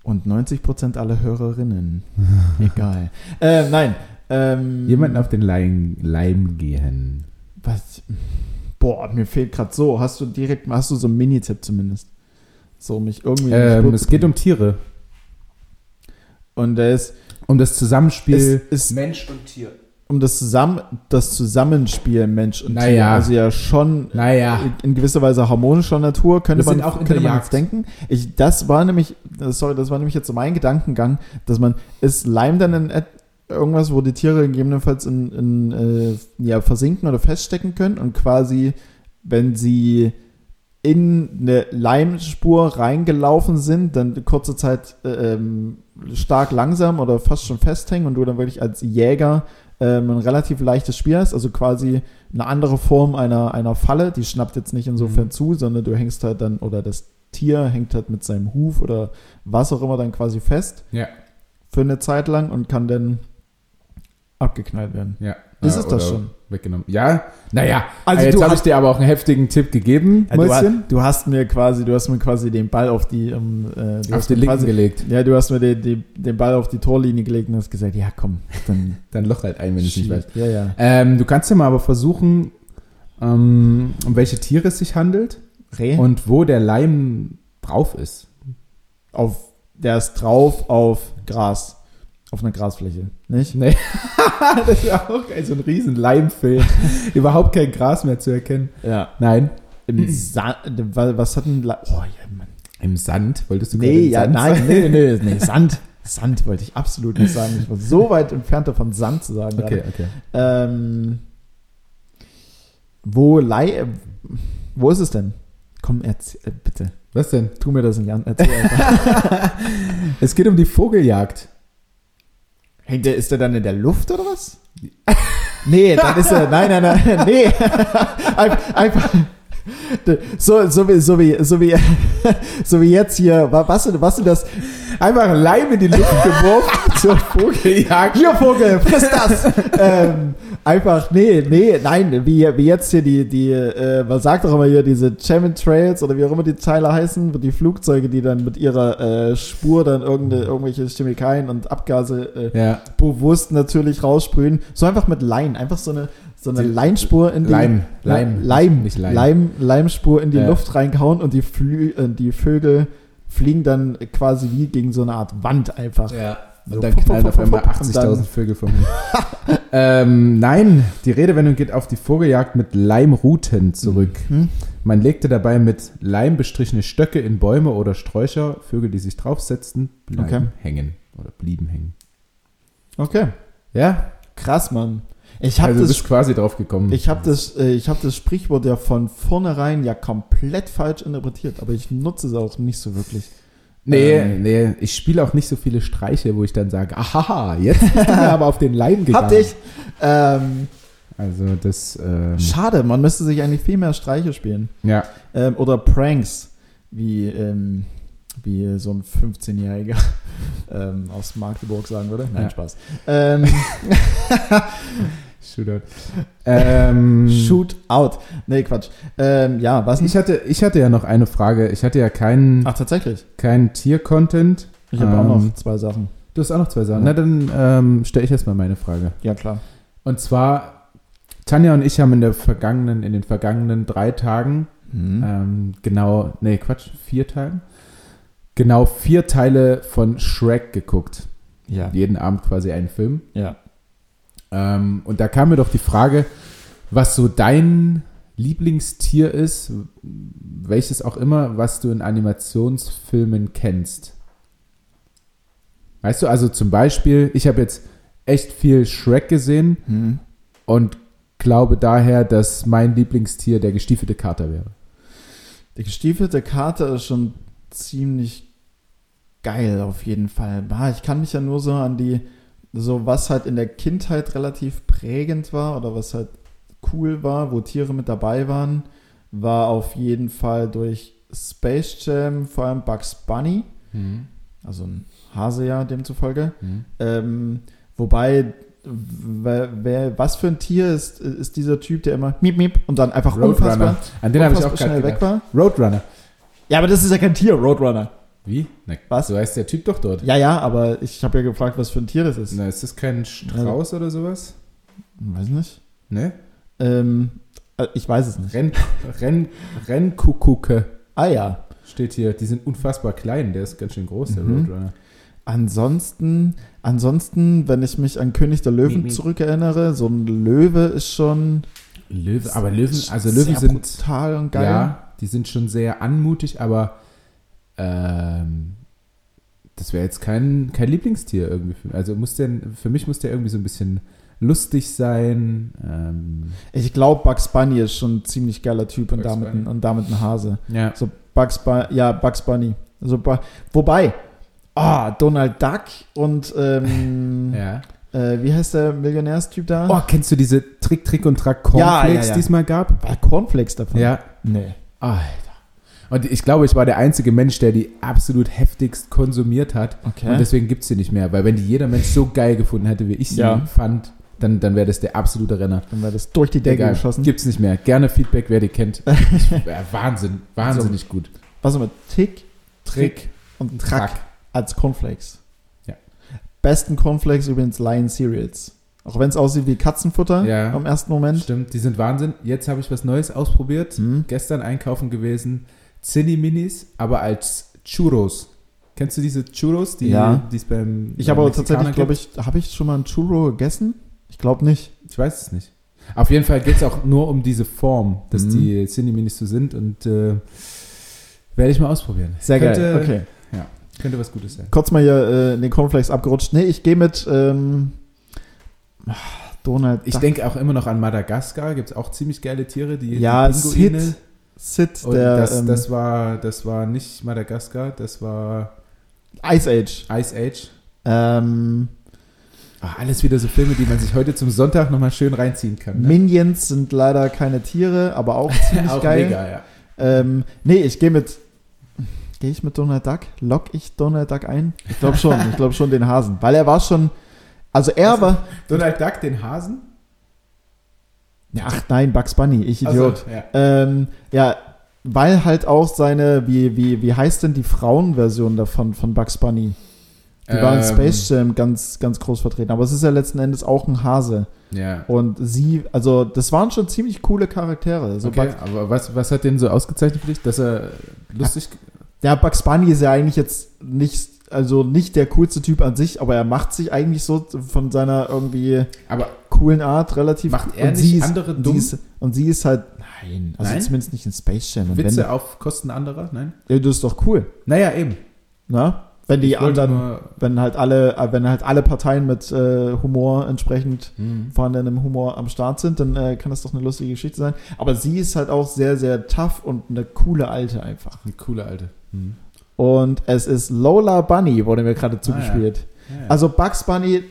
Und 90% aller Hörerinnen. Egal. Äh, nein. Ähm, Jemanden auf den Leim, Leim gehen. Was? Boah, mir fehlt gerade so. Hast du direkt, hast du so einen Mini-Tipp zumindest? So, mich irgendwie. die Ähm, es geht um Tiere. Und da ist Um das Zusammenspiel Es ist- Mensch und Tier. Um das, Zusammen, das Zusammenspiel Mensch und Tier. Naja. Also ja schon Naja. in gewisser Weise harmonischer Natur, könnte man, auch könnte man jetzt denken. Ich, das war nämlich, das- sorry, das war nämlich jetzt so mein Gedankengang, dass man, ist Leim dann in irgendwas, wo die Tiere gegebenenfalls in, in äh, ja, versinken oder feststecken können und quasi, wenn sie in eine Leimspur reingelaufen sind, dann kurze Zeit äh, ähm, stark langsam oder fast schon festhängen und du dann wirklich als Jäger ähm, ein relativ leichtes Spiel hast, also quasi eine andere Form einer, einer Falle, die schnappt jetzt nicht insofern Mhm. zu, sondern du hängst halt dann, oder das Tier hängt halt mit seinem Huf oder was auch immer dann quasi fest Ja, für eine Zeit lang und kann dann abgeknallt werden. ja. Ist es das schon? Weggenommen. Ja, naja. Also jetzt habe hast- ich dir aber auch einen heftigen Tipp gegeben, Ja, du, hast, du hast mir quasi, du hast mir quasi den Ball auf die, ähm, äh, Auf den linken gelegt. ja, du hast mir den, den, den Ball auf die Torlinie gelegt und hast gesagt, ja komm, dann Dann Loch halt ein, wenn ich nicht weiß. Ja, ja. Ähm, du kannst ja mal aber versuchen, ähm, um welche Tiere es sich handelt Reh und wo der Leim drauf ist. auf, der ist drauf auf Gras, auf einer Grasfläche, nicht? Nee. das ist auch geil, so ein riesen Leimfilm. Überhaupt kein Gras mehr zu erkennen. Ja. Nein. Im Sand, was hat ein, La oh ja, Mann. Im Sand? Wolltest du Nee, ja, Sand nein, nee, nee, nee, Sand. Sand wollte ich absolut nicht sagen. Ich war so weit entfernt davon, Sand zu sagen. Okay, gerade. okay. Ähm, wo Lei, wo ist es denn? Komm, erzähl, äh, bitte. Was denn? Tu mir das nicht an. Erzähl einfach. Es geht um die Vogeljagd. Hängt der, ist der dann in der Luft oder was? Nee, dann ist er, nein, nein, nein, nee. Einfach, einfach, so, so, wie, so, wie, so, wie, so wie jetzt hier, was, was das? Einfach Leim in die Luft geworfen zur Vogeljagd. Hier, Vogel, friss das! ähm, einfach, nee, nee, nein, wie, wie jetzt hier die, die äh, man sagt doch immer hier, diese Trails oder wie auch immer die Teile heißen, die Flugzeuge, die dann mit ihrer äh, Spur dann irgende, irgendwelche Chemikalien und Abgase äh, ja. bewusst natürlich raussprühen. So einfach mit Lein, einfach so eine, so eine Leinspur in die Leim, Leim, Leim, nicht Leim. Leim, Leimspur in die ja. Luft reingehauen und die, Flü äh, die Vögel fliegen dann quasi wie gegen so eine Art Wand einfach. Ja. Und so, dann knallen auf einmal 80.000 Vögel vom Himmel. ähm, nein, die Redewendung geht auf die Vogeljagd mit Leimruten zurück. Mhm. Man legte dabei mit Leim bestrichene Stöcke in Bäume oder Sträucher. Vögel, die sich draufsetzten, bleiben okay. hängen oder blieben hängen. Okay. Ja? Krass, Mann. Ich also das, bist quasi drauf gekommen. Ich habe das, äh, hab das Sprichwort ja von vornherein ja komplett falsch interpretiert, aber ich nutze es auch nicht so wirklich. Nee, ähm, nee, ich spiele auch nicht so viele Streiche, wo ich dann sage, aha, jetzt du mir aber auf den Leim gegangen. Hab dich. Ähm, also das. Ähm, schade, man müsste sich eigentlich viel mehr Streiche spielen. Ja. Ähm, oder Pranks, wie, ähm, wie so ein 15-Jähriger ähm, aus Magdeburg sagen würde. Nein, ja. Spaß. Ähm, Shootout. Ähm, Shootout. Nee, Quatsch. Ähm, ja, was Ich hatte, ich hatte ja noch eine Frage. Ich hatte ja keinen. Ach, tatsächlich? Keinen Tier-Content. Ich habe ähm, auch noch ähm, zwei Sachen. Du hast auch noch zwei Sachen. Ja. Na, dann ähm, stelle ich erstmal meine Frage. Ja, klar. Und zwar, Tanja und ich haben in, der vergangenen, in den vergangenen drei Tagen, mhm. ähm, genau, nee, Quatsch, vier Tagen, genau vier Teile von Shrek geguckt. Ja. Jeden Abend quasi einen Film. Ja. Ähm, und da kam mir doch die Frage, was so dein Lieblingstier ist, welches auch immer, was du in Animationsfilmen kennst. Weißt du, also zum Beispiel, ich habe jetzt echt viel Shrek gesehen hm. und glaube daher, dass mein Lieblingstier der gestiefelte Kater wäre. Der gestiefelte Kater ist schon ziemlich geil auf jeden Fall. Ich kann mich ja nur so an die so was halt in der Kindheit relativ prägend war oder was halt cool war, wo Tiere mit dabei waren, war auf jeden Fall durch Space Jam, vor allem Bugs Bunny, mhm. also ein Hase ja demzufolge. Mhm. Ähm, wobei, wer, wer, was für ein Tier ist, ist dieser Typ, der immer miep miep und dann einfach Roadrunner. unfassbar, An den ich auch schnell weg war? Roadrunner. Ja, aber das ist ja kein Tier, Roadrunner. Wie? Na, was? So heißt der Typ doch dort. Ja, ja, aber ich habe ja gefragt, was für ein Tier das ist. Na, ist das kein Strauß also, oder sowas? Weiß nicht. Ne? Ähm, äh, ich weiß es nicht. Renn, Renn, Rennkuckucke. Ah ja. Steht hier, die sind unfassbar klein, der ist ganz schön groß, der mhm. Roadrunner. Ansonsten, ansonsten, wenn ich mich an König der Löwen nee, zurückerinnere, so ein Löwe ist schon. Löwe, aber Löwen, also Löwen sind brutal und geil. Ja, die sind schon sehr anmutig, aber ähm, das wäre jetzt kein, kein Lieblingstier irgendwie. Für, also muss der, für mich muss der irgendwie so ein bisschen lustig sein. Ähm. Ich glaube, Bugs Bunny ist schon ein ziemlich geiler Typ und damit, ein, und damit ein Hase. Ja. So Bugs Bunny, ja, Bugs Bunny. Also, wobei, ah, Donald Duck und ähm, ja. Äh, wie heißt der Millionärstyp da? Oh, kennst du diese Trick, Trick und Track Cornflakes, ja, ja, ja. die es mal gab? War Cornflakes davon? Ja. Nee. Alter. Und ich glaube, ich war der einzige Mensch, der die absolut heftigst konsumiert hat. Okay. Und deswegen gibt es sie nicht mehr. Weil wenn die jeder Mensch so geil gefunden hätte, wie ich sie ja. fand, dann, dann wäre das der absolute Renner. Dann wäre das durch die Decke Egal. geschossen. Gibt es nicht mehr. Gerne Feedback, wer die kennt. ja, Wahnsinn. Wahnsinnig also, gut. Was immer? Tick, Trick und Track, Track als Cornflakes. Ja. Besten Cornflakes übrigens Lion Cereals. Auch wenn es aussieht wie Katzenfutter ja, im ersten Moment. Stimmt, die sind Wahnsinn. Jetzt habe ich was Neues ausprobiert. Mhm. Gestern einkaufen gewesen. Zinni-Minis, aber als Churros. Kennst du diese Churros, die ja. es beim Ich habe aber tatsächlich, glaube ich, habe ich schon mal ein Churro gegessen? Ich glaube nicht. Ich weiß es nicht. Auf jeden Fall geht es auch nur um diese Form, dass mhm. die Cinni-Minis so sind und äh, werde ich mal ausprobieren. Sehr könnte, geil, okay. Ja, könnte was Gutes sein. Kurz mal hier äh, in den Cornflakes abgerutscht. Nee, ich gehe mit ähm, Donald. Ich denke auch immer noch an Madagaskar, gibt es auch ziemlich geile Tiere, die Ja, die Sid, Sid, der. Das, ähm, das, war, das war nicht Madagaskar, das war. Ice Age. Ice Age. Ähm, Ach, alles wieder so Filme, die man sich heute zum Sonntag nochmal schön reinziehen kann. Ne? Minions sind leider keine Tiere, aber auch ziemlich auch geil. Mega, ja. Ähm, nee, ich gehe mit. Gehe ich mit Donald Duck? Lock ich Donald Duck ein? Ich glaube schon, ich glaube schon den Hasen. Weil er war schon. Also er also, war. Donald Duck, den Hasen? Ach nein, Bugs Bunny, ich Idiot. Also, ja. Ähm, ja, weil halt auch seine, wie, wie, wie heißt denn die Frauenversion davon von Bugs Bunny? Die ähm, war in ähm. Space Jam ganz, ganz groß vertreten. Aber es ist ja letzten Endes auch ein Hase. Ja. Und sie, also das waren schon ziemlich coole Charaktere. Also okay, Bugs, aber was, was hat den so ausgezeichnet für dich, dass er lustig. Ja, Bugs Bunny ist ja eigentlich jetzt nicht, also nicht der coolste Typ an sich, aber er macht sich eigentlich so von seiner irgendwie aber coolen Art relativ. Macht er und nicht andere dumm? Und sie, ist, und sie ist halt Nein, also Nein? zumindest nicht in Space Jam. Und Witze wenn, auf Kosten anderer? Nein? Ja, das ist doch cool. Naja, eben. Na? Wenn die anderen, wenn halt alle, wenn halt alle Parteien mit äh, Humor entsprechend mhm. vorhandenem Humor am Start sind, dann äh, kann das doch eine lustige Geschichte sein. Aber sie ist halt auch sehr, sehr tough und eine coole Alte einfach. Eine coole Alte. Mhm. Und es ist Lola Bunny, wurde mir gerade zugespielt. Ah, ja. Ja, ja. Also Bugs Bunny,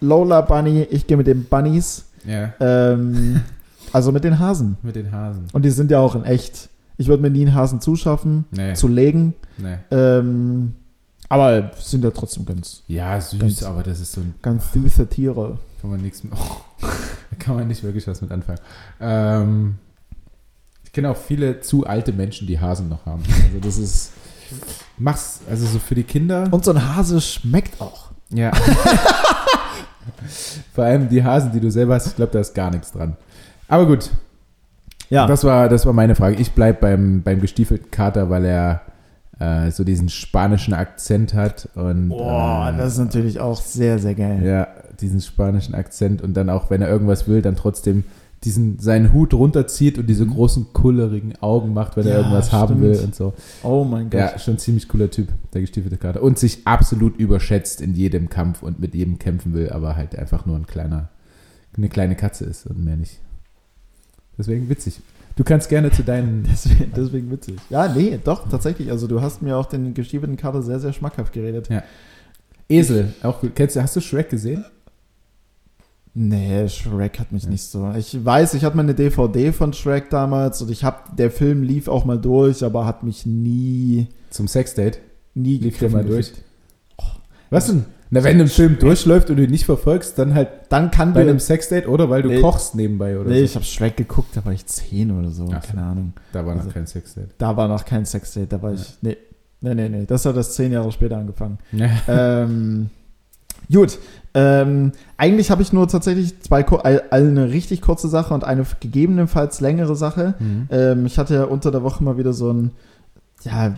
Lola Bunny, ich gehe mit den Bunnies. Ja. Ähm, Also mit den Hasen. Mit den Hasen. Und die sind ja auch in echt. Ich würde mir nie einen Hasen zuschaffen, nee. zu legen. Nee. Ähm, aber sind ja trotzdem ganz. Ja, süß, ganz, aber das ist so ein. Ganz süße Tiere. Kann man nichts. Oh, da kann man nicht wirklich was mit anfangen. Ähm, ich kenne auch viele zu alte Menschen, die Hasen noch haben. Also das ist. Mach's, also so für die Kinder. Und so ein Hase schmeckt auch. Ja. Vor allem die Hasen, die du selber hast, ich glaube, da ist gar nichts dran. Aber gut. Ja. Das war, das war meine Frage. Ich bleibe beim, beim gestiefelten Kater, weil er äh, so diesen spanischen Akzent hat. Und, Boah, äh, das ist natürlich auch sehr, sehr geil. Ja, diesen spanischen Akzent und dann auch, wenn er irgendwas will, dann trotzdem diesen, seinen Hut runterzieht und diese mhm. großen, kullerigen Augen macht, wenn ja, er irgendwas stimmt. haben will und so. Oh mein Gott. Ja, schon ein ziemlich cooler Typ, der gestiefelte Kater. Und sich absolut überschätzt in jedem Kampf und mit jedem kämpfen will, aber halt einfach nur ein kleiner, eine kleine Katze ist und mehr nicht. Deswegen witzig. Du kannst gerne zu deinen. Deswegen, deswegen, witzig. Ja, nee, doch, tatsächlich. Also du hast mir auch den gestiebenen Kater sehr, sehr schmackhaft geredet. Ja. Esel, auch gut. Kennst du, hast du Shrek gesehen? Nee, Shrek hat mich ja. nicht so. Ich weiß, ich hatte mal eine DVD von Shrek damals und ich habe, der Film lief auch mal durch, aber hat mich nie. Zum Sexdate? Nie lief der mal durch. Oh, Was denn? Na, wenn ein Film durchläuft und du ihn nicht verfolgst, dann halt dann kann bei einem Sexdate oder weil du nee, kochst nebenbei oder Nee, so. ich habe Shrek geguckt, da war ich zehn oder so, Ach, keine Ahnung. Da war also, noch kein Sexdate. Da war noch kein Sexdate, da war ja. ich, nee, nee, nee, nee, das hat das zehn Jahre später angefangen. Ja. Ähm, gut, ähm, eigentlich habe ich nur tatsächlich zwei, eine richtig kurze Sache und eine gegebenenfalls längere Sache. Mhm. Ähm, ich hatte ja unter der Woche mal wieder so ein, ja,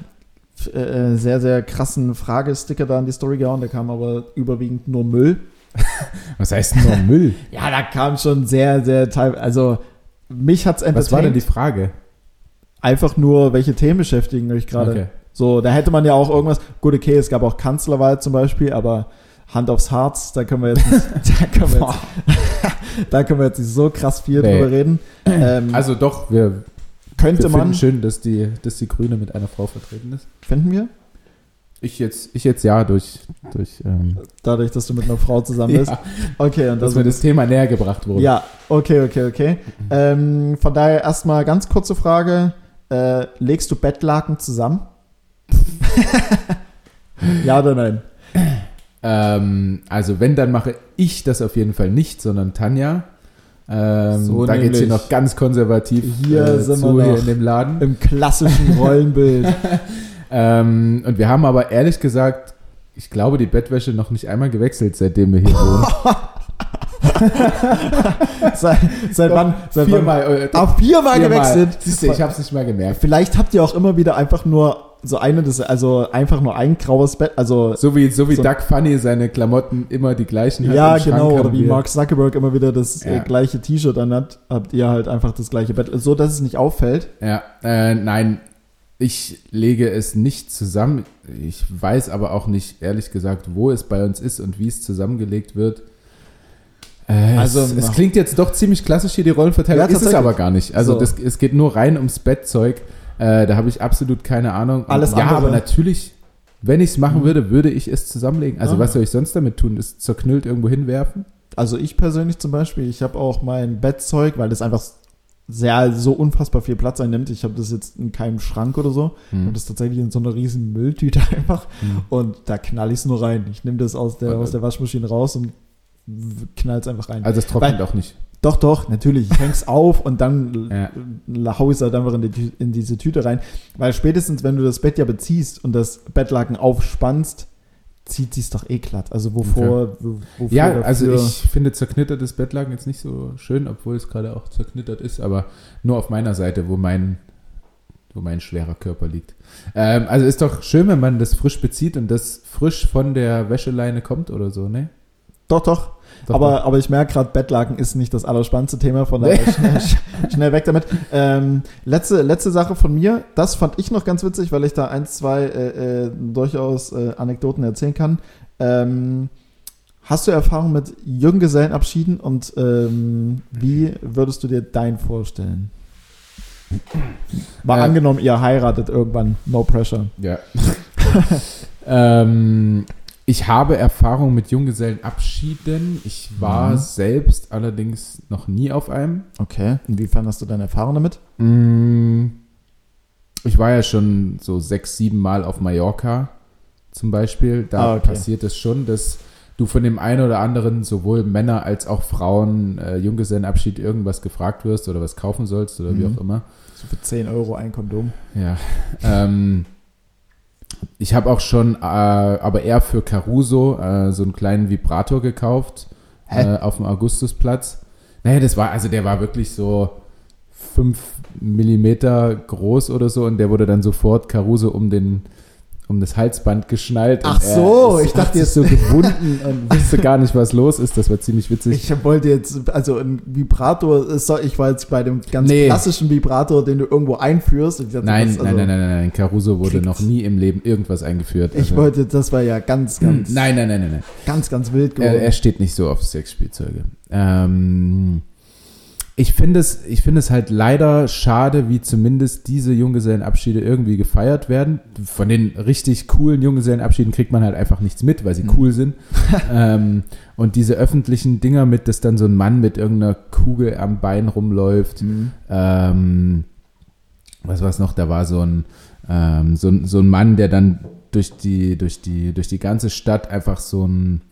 äh, sehr, sehr krassen Fragesticker da in die Story gehauen. Da kam aber überwiegend nur Müll. Was heißt nur Müll? ja, da kam schon sehr, sehr teil. Also mich hat's entertained. Was war denn die Frage? Einfach nur, welche Themen beschäftigen euch gerade? Okay. So, da hätte man ja auch irgendwas. Gut, okay, es gab auch Kanzlerwahl zum Beispiel, aber Hand aufs Harz, da können wir jetzt nicht, da können wir jetzt, da können wir jetzt nicht so krass viel nee. drüber reden. Ähm, also doch, wir könnte wir man. schön, dass die, dass die Grüne mit einer Frau vertreten ist. Finden wir? Ich jetzt, ich jetzt ja, durch. durch ähm Dadurch, dass du mit einer Frau zusammen bist. ja, okay, und dass mir das Thema näher gebracht wurde. Ja, okay, okay, okay. Mhm. Ähm, von daher erstmal ganz kurze Frage. Äh, legst du Bettlaken zusammen? ja oder nein? Ähm, also wenn, dann mache ich das auf jeden Fall nicht, sondern Tanja. Ähm, so da geht es hier noch ganz konservativ hier äh, sind zu, wir hier in dem Laden. Im klassischen Rollenbild. ähm, und wir haben aber ehrlich gesagt, ich glaube, die Bettwäsche noch nicht einmal gewechselt, seitdem wir hier wohnen. seit, seit wann? Seit viermal, wann? Äh, viermal, viermal gewechselt. Siehst du, ich habe es nicht mal gemerkt. Vielleicht habt ihr auch immer wieder einfach nur so eine, das, also einfach nur ein graues Bett, also. So wie, so wie so, Doug Funny seine Klamotten immer die gleichen hat. Ja, genau, oder wie Mark Zuckerberg immer wieder das äh, ja. gleiche T-Shirt anhat, habt ihr halt einfach das gleiche Bett, so dass es nicht auffällt. Ja, äh, nein, ich lege es nicht zusammen. Ich weiß aber auch nicht, ehrlich gesagt, wo es bei uns ist und wie es zusammengelegt wird. Äh, also, es, es, klingt jetzt doch ziemlich klassisch hier, die Rollenverteilung, ja, ist es aber gar nicht. Also, so. das, es geht nur rein ums Bettzeug. Äh, da habe ich absolut keine Ahnung. Alles ja, andere. aber natürlich. Wenn ich es machen mhm. würde, würde ich es zusammenlegen. Also, ah. was soll ich sonst damit tun? Ist zerknüllt irgendwo hinwerfen? Also, ich persönlich zum Beispiel, ich habe auch mein Bettzeug, weil das einfach sehr so unfassbar viel Platz einnimmt. Ich habe das jetzt in keinem Schrank oder so. Ich habe das tatsächlich in so einer riesen Mülltüte einfach. Hm. Und da knall ich es nur rein. Ich nehme das aus der, aus der Waschmaschine raus und knall es einfach rein. Also es trocknet Weil, auch nicht. Doch, doch, natürlich. Ich häng's auf und dann ja. hau ich es halt einfach in, die, in diese Tüte rein. Weil spätestens, wenn du das Bett ja beziehst und das Bettlaken aufspannst, zieht sie es doch eh glatt. Also wovor, okay. wofür Ja, also ich finde zerknittertes Bettlaken jetzt nicht so schön, obwohl es gerade auch zerknittert ist, aber nur auf meiner Seite, wo mein, wo mein schwerer Körper liegt. Ähm, also ist doch schön, wenn man das frisch bezieht und das frisch von der Wäscheleine kommt oder so, ne? Doch, doch. Doch, aber, doch. aber ich merke gerade, Bettlaken ist nicht das allerspannendste Thema, von daher schnell, schnell, weg damit. Ähm, letzte, letzte Sache von mir, das fand ich noch ganz witzig, weil ich da ein, zwei äh, äh, durchaus äh, Anekdoten erzählen kann. Ähm, hast du Erfahrung mit Junggesellenabschieden und ähm, wie würdest du dir dein vorstellen? Mal äh, angenommen, ihr heiratet irgendwann, no pressure. Ja. ähm, ich habe Erfahrung mit Junggesellenabschieden. Ich war mhm. selbst allerdings noch nie auf einem. Okay. Inwiefern hast du deine Erfahrung damit? Mm, ich war ja schon so sechs, sieben Mal auf Mallorca zum Beispiel. Da ah, okay. passiert es schon, dass du von dem einen oder anderen, sowohl Männer als auch Frauen, äh, Junggesellenabschied irgendwas gefragt wirst oder was kaufen sollst oder mhm. wie auch immer. So für 10 Euro ein Kondom. Ja. Ähm, ich habe auch schon, äh, aber eher für Caruso, äh, so einen kleinen Vibrator gekauft äh, auf dem Augustusplatz. Naja, das war, also der war wirklich so fünf Millimeter groß oder so und der wurde dann sofort Caruso um den um das Halsband geschnallt. Ach so, ich dachte jetzt so gebunden und wusste gar nicht, was los ist. Das war ziemlich witzig. Ich wollte jetzt, also ein Vibrator, ich war jetzt bei dem ganz nee. klassischen Vibrator, den du irgendwo einführst. Dachte, nein, also nein, nein, nein, nein, nein, Caruso wurde Klicks. noch nie im Leben irgendwas eingeführt. Also. Ich wollte, das war ja ganz, ganz. Nein, nein, nein, nein, nein. Ganz, ganz wild geworden. Er, er steht nicht so auf Sexspielzeuge. Ähm, ich finde es, ich finde es halt leider schade, wie zumindest diese Junggesellenabschiede irgendwie gefeiert werden. Von den richtig coolen Junggesellenabschieden kriegt man halt einfach nichts mit, weil sie mhm. cool sind. ähm, und diese öffentlichen Dinger mit, dass dann so ein Mann mit irgendeiner Kugel am Bein rumläuft. Mhm. Ähm, was war es noch? Da war so ein, ähm, so, so ein Mann, der dann durch die, durch die, durch die ganze Stadt einfach so ein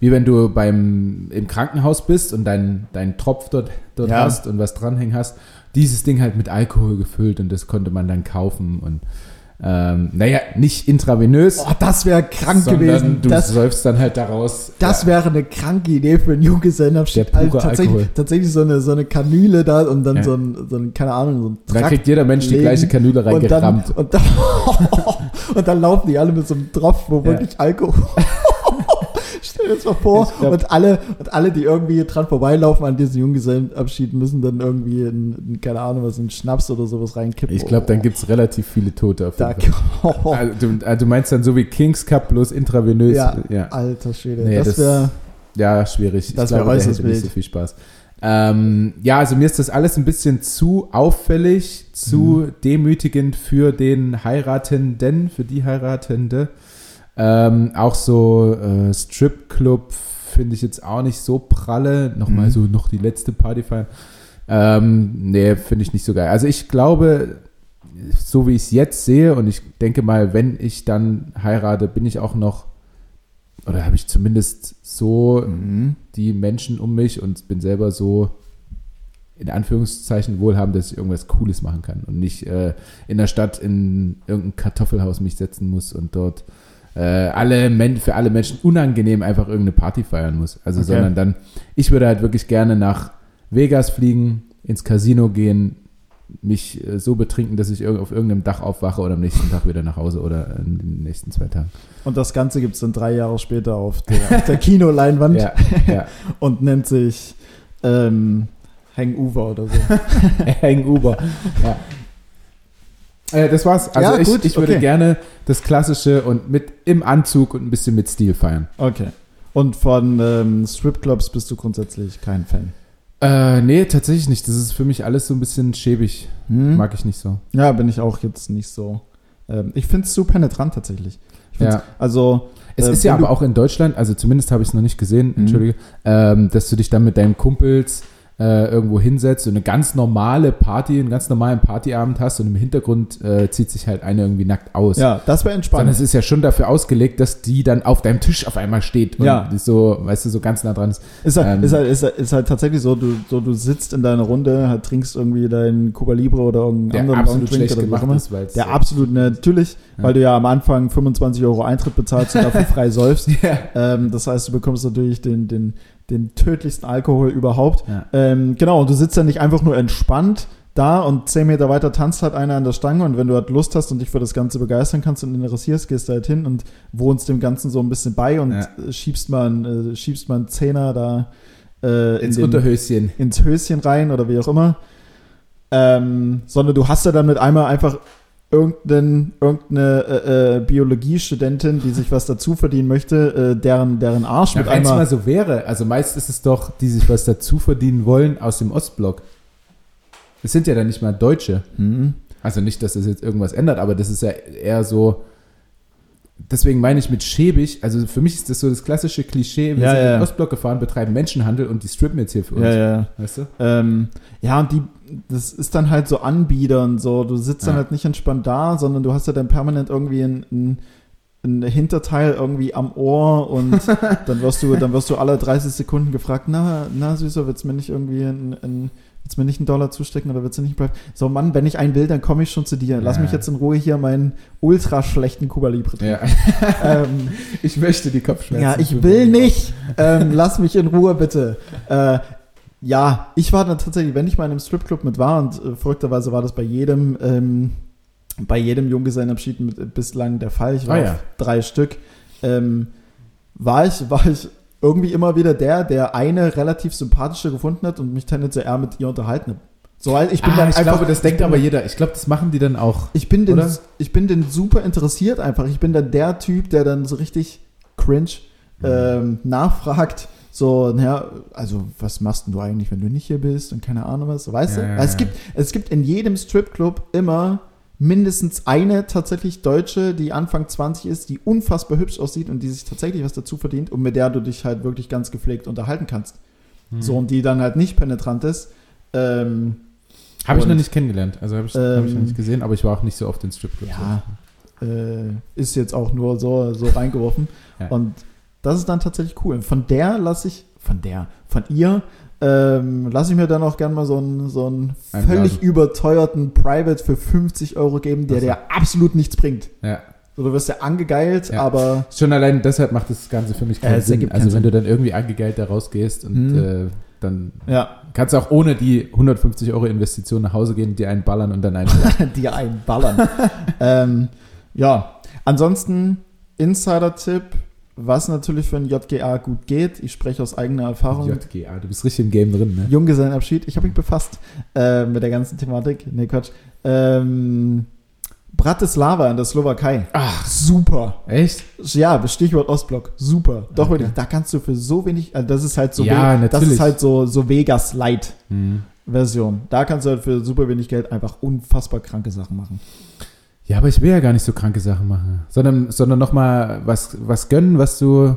wie wenn du beim, im Krankenhaus bist und deinen dein Tropf dort, dort ja. hast und was dranhängen hast. Dieses Ding halt mit Alkohol gefüllt und das konnte man dann kaufen und ähm, naja, nicht intravenös. Oh, das wäre krank gewesen. Du das, säufst dann halt daraus. Das ja. wäre eine kranke Idee für einen Junggesellenabschied. Also tatsächlich, Alkohol. tatsächlich so eine, so eine Kanüle da und dann ja. so, ein, so ein, keine Ahnung, so ein Trakt Da kriegt jeder Mensch die gleiche Kanüle reingerammt. Und dann, und, dann, und dann laufen die alle mit so einem Tropf, wo ja. wirklich Alkohol Stell dir das mal vor. Und, alle, und alle, die irgendwie dran vorbeilaufen an diesen Junggesellenabschied, müssen dann irgendwie, in, keine Ahnung, was, in Schnaps oder sowas reinkippen. Ich glaube, dann gibt es relativ viele Tote auf da, Fall. Also, du, also, du, meinst dann so wie Kings Cup, bloß intravenös. Ja, ja. alter Schwede. Nee, das wäre... Ja, schwierig. Das wäre äußerst. Nicht so viel Spaß. Ähm, ja, also mir ist das alles ein bisschen zu auffällig, zu mhm. demütigend für den Heiratenden, für die Heiratende. Ähm, auch so äh, Stripclub finde ich jetzt auch nicht so pralle. Nochmal mhm. so noch die letzte Party feiern. Ähm, nee, finde ich nicht so geil. Also ich glaube, so wie ich es jetzt sehe und ich denke mal, wenn ich dann heirate, bin ich auch noch oder habe ich zumindest so mhm. die Menschen um mich und bin selber so in Anführungszeichen wohlhabend, dass ich irgendwas Cooles machen kann und nicht äh, in der Stadt in irgendein Kartoffelhaus mich setzen muss und dort äh, alle Men für alle Menschen unangenehm einfach irgendeine Party feiern muss. Also, okay. sondern dann, ich würde halt wirklich gerne nach Vegas fliegen, ins Casino gehen, mich äh, so betrinken, dass ich auf irgendeinem Dach aufwache oder am nächsten Tag wieder nach Hause oder in den nächsten zwei Tagen. Und das Ganze gibt es dann drei Jahre später auf der, auf der Kinoleinwand ja, ja. und nennt sich ähm, Hangover oder so. Hangover, ja. Äh, das war's. Also ja, ich, gut, ich würde okay. gerne das Klassische und mit im Anzug und ein bisschen mit Stil feiern. Okay. Und von ähm, Stripclubs bist du grundsätzlich kein Fan? Äh, nee, tatsächlich nicht. Das ist für mich alles so ein bisschen schäbig. Hm? Mag ich nicht so. Ja, bin ich auch jetzt nicht so. Ähm, ich finde es zu penetrant tatsächlich. Ja. Also. Es äh, ist ja aber auch in Deutschland, also zumindest habe ich es noch nicht gesehen, Mhm. entschuldige, ähm, dass du dich dann mit deinen Kumpels äh, irgendwo hinsetzt und eine ganz normale Party, einen ganz normalen Partyabend hast und im Hintergrund äh, zieht sich halt eine irgendwie nackt aus. Ja, das wäre Sondern entspannt. es ist ja schon dafür ausgelegt, dass die dann auf deinem Tisch auf einmal steht und Ja. so, weißt du, so ganz nah dran ist. Ist halt, Ähm, ist, halt, ist, halt, ist halt tatsächlich so, du, so, du sitzt in deiner Runde, halt, trinkst irgendwie dein Cuba Libre oder irgendeinen Der anderen absolut Drink oder gemacht ist, Der äh, absolut, ne, natürlich, Ja. weil du ja am Anfang 25 Euro Eintritt bezahlst und dafür frei säufst. Ja. Ähm, das heißt, du bekommst natürlich den, den, den tödlichsten Alkohol überhaupt. Ja. Ähm, genau, und du sitzt dann nicht einfach nur entspannt da und 10 Meter weiter tanzt halt einer an der Stange und wenn du halt Lust hast und dich für das Ganze begeistern kannst und interessierst, gehst du halt hin und wohnst dem Ganzen so ein bisschen bei und Ja. schiebst mal einen, äh, schiebst mal einen Zehner da äh, in Ins den, Unterhöschen. ins Höschen rein oder wie auch immer. Ähm, sondern du hast ja dann mit einmal einfach irgendein, irgendeine äh, äh, Biologiestudentin, die sich was dazu verdienen möchte, äh, deren, deren Arsch Ja, mit wenn es einmal. mal so wäre, also meist ist es doch, die sich was dazu verdienen wollen aus dem Ostblock. Es sind ja dann nicht mal Deutsche. Mhm. Also nicht, dass das jetzt irgendwas ändert, aber das ist ja eher so. Deswegen meine ich mit schäbig, also für mich ist das so das klassische Klischee, wir Ja, sind ja. in den Ostblock gefahren, betreiben Menschenhandel und die strippen jetzt hier für uns. Ja, ja. Weißt du? Ähm, ja, und die, das ist dann halt so anbiedern, so, du sitzt dann Ja. halt nicht entspannt da, sondern du hast ja dann permanent irgendwie ein, ein, ein Hinterteil irgendwie am Ohr und dann wirst du, dann wirst du alle 30 Sekunden gefragt, na, na Süßer, willst du mir nicht irgendwie ein, ein Willst du mir nicht einen Dollar zustecken oder willst du nicht bleiben? So, Mann, wenn ich einen will, dann komme ich schon zu dir. Lass Ja. mich jetzt in Ruhe hier meinen ultra schlechten Cuba Libre trinken. Ja. Ähm, Ich möchte die Kopfschmerzen. ja, ich will nicht. Ähm, lass mich in Ruhe, bitte. Äh, ja, ich war dann tatsächlich, wenn ich mal in einem Stripclub mit war, und äh, verrückterweise war das bei jedem, ähm, bei jedem Junggesellenabschied mit, äh, bislang der Fall. Ich war Ah, ja. auf drei Stück. Ähm, war ich, war ich irgendwie immer wieder der, der eine relativ sympathische gefunden hat und mich tendenziell eher mit ihr unterhalten hat. So, weil ich bin ah, dann ich einfach, glaube, das denkt aber jeder. Ich glaube, das machen die dann auch. ich bin, den, ich bin den super interessiert einfach. Ich bin dann der Typ, der dann so richtig cringe ähm, nachfragt. So, naja, also was machst denn du eigentlich, wenn du nicht hier bist und keine Ahnung was, weißt Ja, du? ja, Weil es, gibt, es gibt in jedem Stripclub immer mindestens eine tatsächlich Deutsche, die Anfang 20 ist, die unfassbar hübsch aussieht und die sich tatsächlich was dazu verdient und mit der du dich halt wirklich ganz gepflegt unterhalten kannst. Hm. So, und die dann halt nicht penetrant ist. Ähm, Habe ich noch nicht kennengelernt. Also habe ich, hab ich noch Ähm, nicht gesehen, aber ich war auch nicht so oft in Stripclubs. Ja, äh, ist jetzt auch nur so, so reingeworfen. Ja. Und das ist dann tatsächlich cool. Von der lasse ich, von der, von ihr, ähm, lasse ich mir dann auch gerne mal so einen, so einen Einladen. völlig überteuerten Private für 50 Euro geben, der dir absolut nichts bringt. ja. So, du wirst ja angegeilt, Ja. aber Schon allein deshalb macht das Ganze für mich keinen es Sinn. ergibt Also keinen wenn Sinn. du dann irgendwie angegeilt da rausgehst und Mhm. äh, dann ja, kannst du auch ohne die 150 Euro Investition nach Hause gehen, dir einen ballern und dann einen. dir einballern. ähm, ja, ansonsten Insider-Tipp, was natürlich für ein JGA gut geht. Ich spreche aus eigener Erfahrung. JGA, du bist richtig im Game drin, ne? Junggesellenabschied. Ich habe mich befasst äh, mit der ganzen Thematik. Nee, Quatsch. Ähm, Bratislava in der Slowakei. Ach, Super. echt? Ja, Stichwort Ostblock. Super. Doch Okay. wirklich. Da kannst du für so wenig, also das ist halt so, Ja, We- das natürlich. ist halt so, so Vegas Light Hm. Version. Da kannst du halt für super wenig Geld einfach unfassbar kranke Sachen machen. Ja, aber ich will ja gar nicht so kranke Sachen machen, sondern, sondern nochmal was, was gönnen, was du.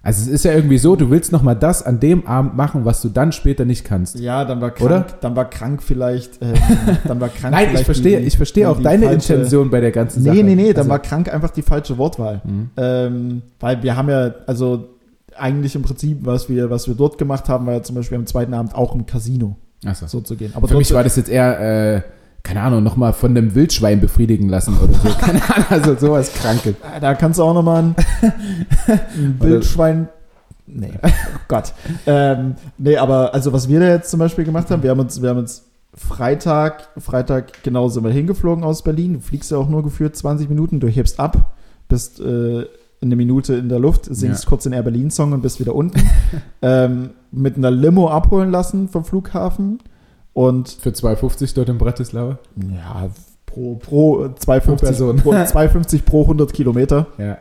Also es ist ja irgendwie so, du willst nochmal das an dem Abend machen, was du dann später nicht kannst. Ja, dann war krank, Oder? dann war krank vielleicht, ähm, dann war krank Nein, ich verstehe, ich verstehe auch deine falsche- Intention bei der ganzen Sache. Nee, nee, nee, dann also, war krank einfach die falsche Wortwahl. Hm. Ähm, weil wir haben ja, also eigentlich im Prinzip, was wir, was wir dort gemacht haben, war ja zum Beispiel am zweiten Abend auch im Casino Ach so. so zu gehen. Aber Für mich war das jetzt eher, äh, keine Ahnung, nochmal von einem Wildschwein befriedigen lassen oder so. Keine Ahnung, also sowas Krankes. Ah, Da kannst du auch nochmal ein, ein Wildschwein. Nee, oh Gott. Ähm, nee, aber also was wir da jetzt zum Beispiel gemacht haben, wir haben uns, wir haben uns Freitag, Freitag genau sind wir hingeflogen aus Berlin. Du fliegst ja auch nur geführt 20 Minuten, du hebst ab, bist äh, eine Minute in der Luft, singst Ja. kurz den Air Berlin Song und bist wieder unten. ähm, mit einer Limo abholen lassen vom Flughafen und Für 2,50 dort in Bratislava. ja, pro, pro 2,50 Person. pro, 2,50 pro 100 Kilometer. Ja.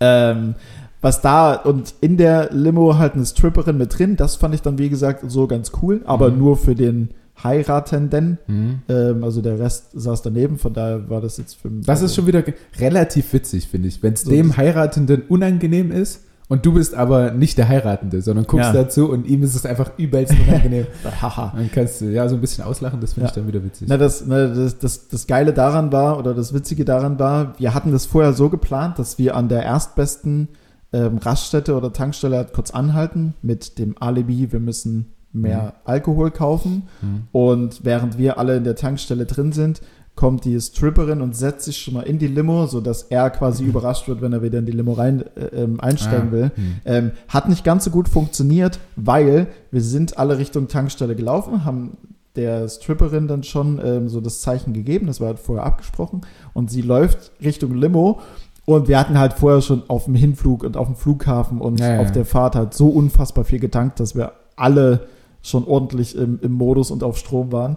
Ähm, was da und in der Limo halt eine Stripperin mit drin, das fand ich dann wie gesagt so ganz cool, aber Mhm. nur für den Heiratenden. Mhm. Ähm, also der Rest saß daneben, von daher war das jetzt für mich. Das ist schon wieder relativ witzig, finde ich. Wenn es so dem Heiratenden unangenehm ist, und du bist aber nicht der Heiratende, sondern guckst ja. dazu und ihm ist es einfach übelst unangenehm. Haha. dann kannst du ja so ein bisschen auslachen, das finde ja. ich dann wieder witzig. Na, das, na, das, das, das Geile daran war, oder das Witzige daran war, wir hatten das vorher so geplant, dass wir an der erstbesten ähm, Raststätte oder Tankstelle halt kurz anhalten mit dem Alibi, wir müssen mehr mhm. Alkohol kaufen. Mhm. Und während wir alle in der Tankstelle drin sind, kommt die Stripperin und setzt sich schon mal in die Limo, sodass er quasi mhm. überrascht wird, wenn er wieder in die Limo rein äh, ähm, einsteigen ah, will. Mhm. Ähm, hat nicht ganz so gut funktioniert, weil wir sind alle Richtung Tankstelle gelaufen, haben der Stripperin dann schon ähm, so das Zeichen gegeben, das war halt vorher abgesprochen, und sie läuft Richtung Limo. Und wir hatten halt vorher schon auf dem Hinflug und auf dem Flughafen und ja, ja. auf der Fahrt halt so unfassbar viel getankt, dass wir alle schon ordentlich im, im Modus und auf Strom waren.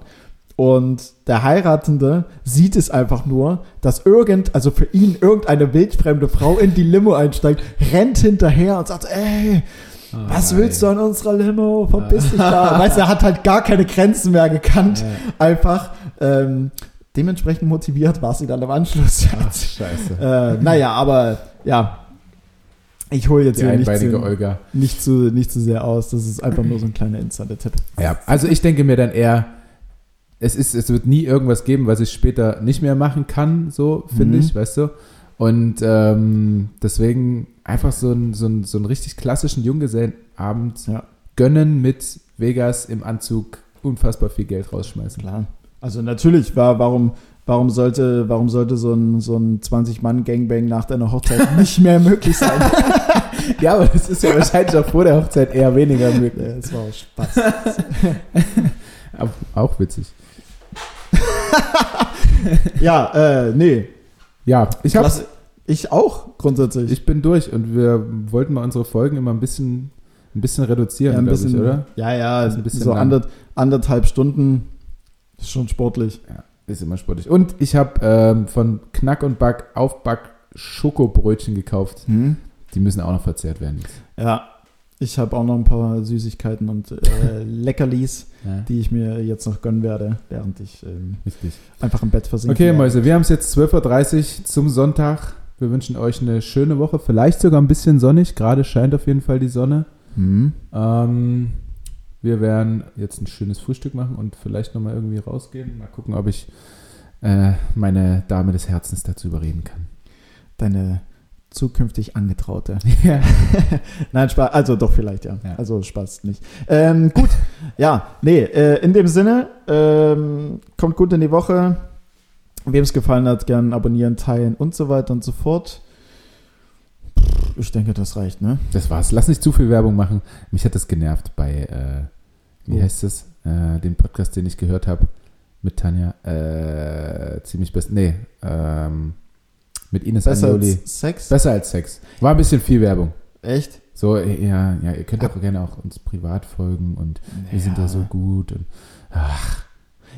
Und der Heiratende sieht es einfach nur, dass irgend, also für ihn irgendeine wildfremde Frau in die Limo einsteigt, rennt hinterher und sagt, ey, oh, was willst du an unserer Limo? Verpiss dich da. weißt du, er hat halt gar keine Grenzen mehr gekannt. Ja. Einfach. Ähm, dementsprechend motiviert war sie dann am Anschluss. Ach, scheiße. Äh, naja, aber ja. Ich hole jetzt Die hier nicht zu, nicht, zu, nicht zu sehr aus. Das ist einfach nur so ein kleiner Insider-Tipp. Ja, also ich denke mir dann eher, es ist, es wird nie irgendwas geben, was ich später nicht mehr machen kann, so finde mhm. ich, weißt du. Und ähm, deswegen einfach so, ein, so, ein, so einen richtig klassischen Junggesellenabend ja. gönnen mit Vegas im Anzug unfassbar viel Geld rausschmeißen. Klar. Also natürlich war, warum, warum sollte, warum sollte so ein, so ein 20-Mann-Gangbang nach deiner Hochzeit nicht mehr möglich sein? ja, aber das ist ja wahrscheinlich auch vor der Hochzeit eher weniger möglich. Ja, das war auch Spaß. auch witzig. ja, äh, nee. Ja, ich habe ich auch grundsätzlich. Ich bin durch und wir wollten mal unsere Folgen immer ein bisschen, ein bisschen reduzieren, ja, ein bisschen, ich, oder? Ja, ja, ein bisschen so ander, anderthalb Stunden ist schon sportlich. Ja, ist immer sportlich. Und ich habe ähm, von Knack und Back auf Back Schokobrötchen gekauft. Hm? Die müssen auch noch verzehrt werden. Ja, ich habe auch noch ein paar Süßigkeiten und äh, Leckerlis, ja. die ich mir jetzt noch gönnen werde, während ich ähm, einfach im Bett versinke. Okay, Mäuse, wir haben es jetzt 12.30 Uhr zum Sonntag. Wir wünschen euch eine schöne Woche, vielleicht sogar ein bisschen sonnig. Gerade scheint auf jeden Fall die Sonne. Mhm. Ähm, wir werden jetzt ein schönes Frühstück machen und vielleicht nochmal irgendwie rausgehen. Mal gucken, ob ich äh, meine Dame des Herzens dazu überreden kann. Deine zukünftig Angetraute. Ja. Nein, Spaß, also doch vielleicht, ja. ja. Also Spaß nicht. Ähm, gut, ja, nee, äh, in dem Sinne, ähm, kommt gut in die Woche. Wem es gefallen hat, gerne abonnieren, teilen und so weiter und so fort. Ich denke, das reicht, ne? Das war's. Lass nicht zu viel Werbung machen. Mich hat das genervt bei, äh, wie oh. heißt es? Äh, den Podcast, den ich gehört habe mit Tanja. Äh, ziemlich best. Nee, ähm, mit Ines Besser als Sex? Besser als Sex. War ein bisschen viel Werbung. Echt? So, ja, ja, ihr könnt auch gerne auch uns privat folgen und naja. wir sind da so gut und ach.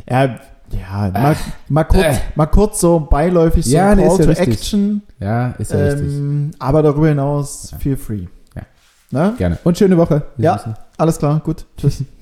Ja, ja, mal, mal, kurz, äh. mal kurz so beiläufig so ja, nee, Call ja Action. Ja, ist ja ähm, richtig. Aber darüber hinaus, ja. feel free. Ja. Na? Gerne. Und schöne Woche. Wir ja, müssen. alles klar, gut. Tschüss.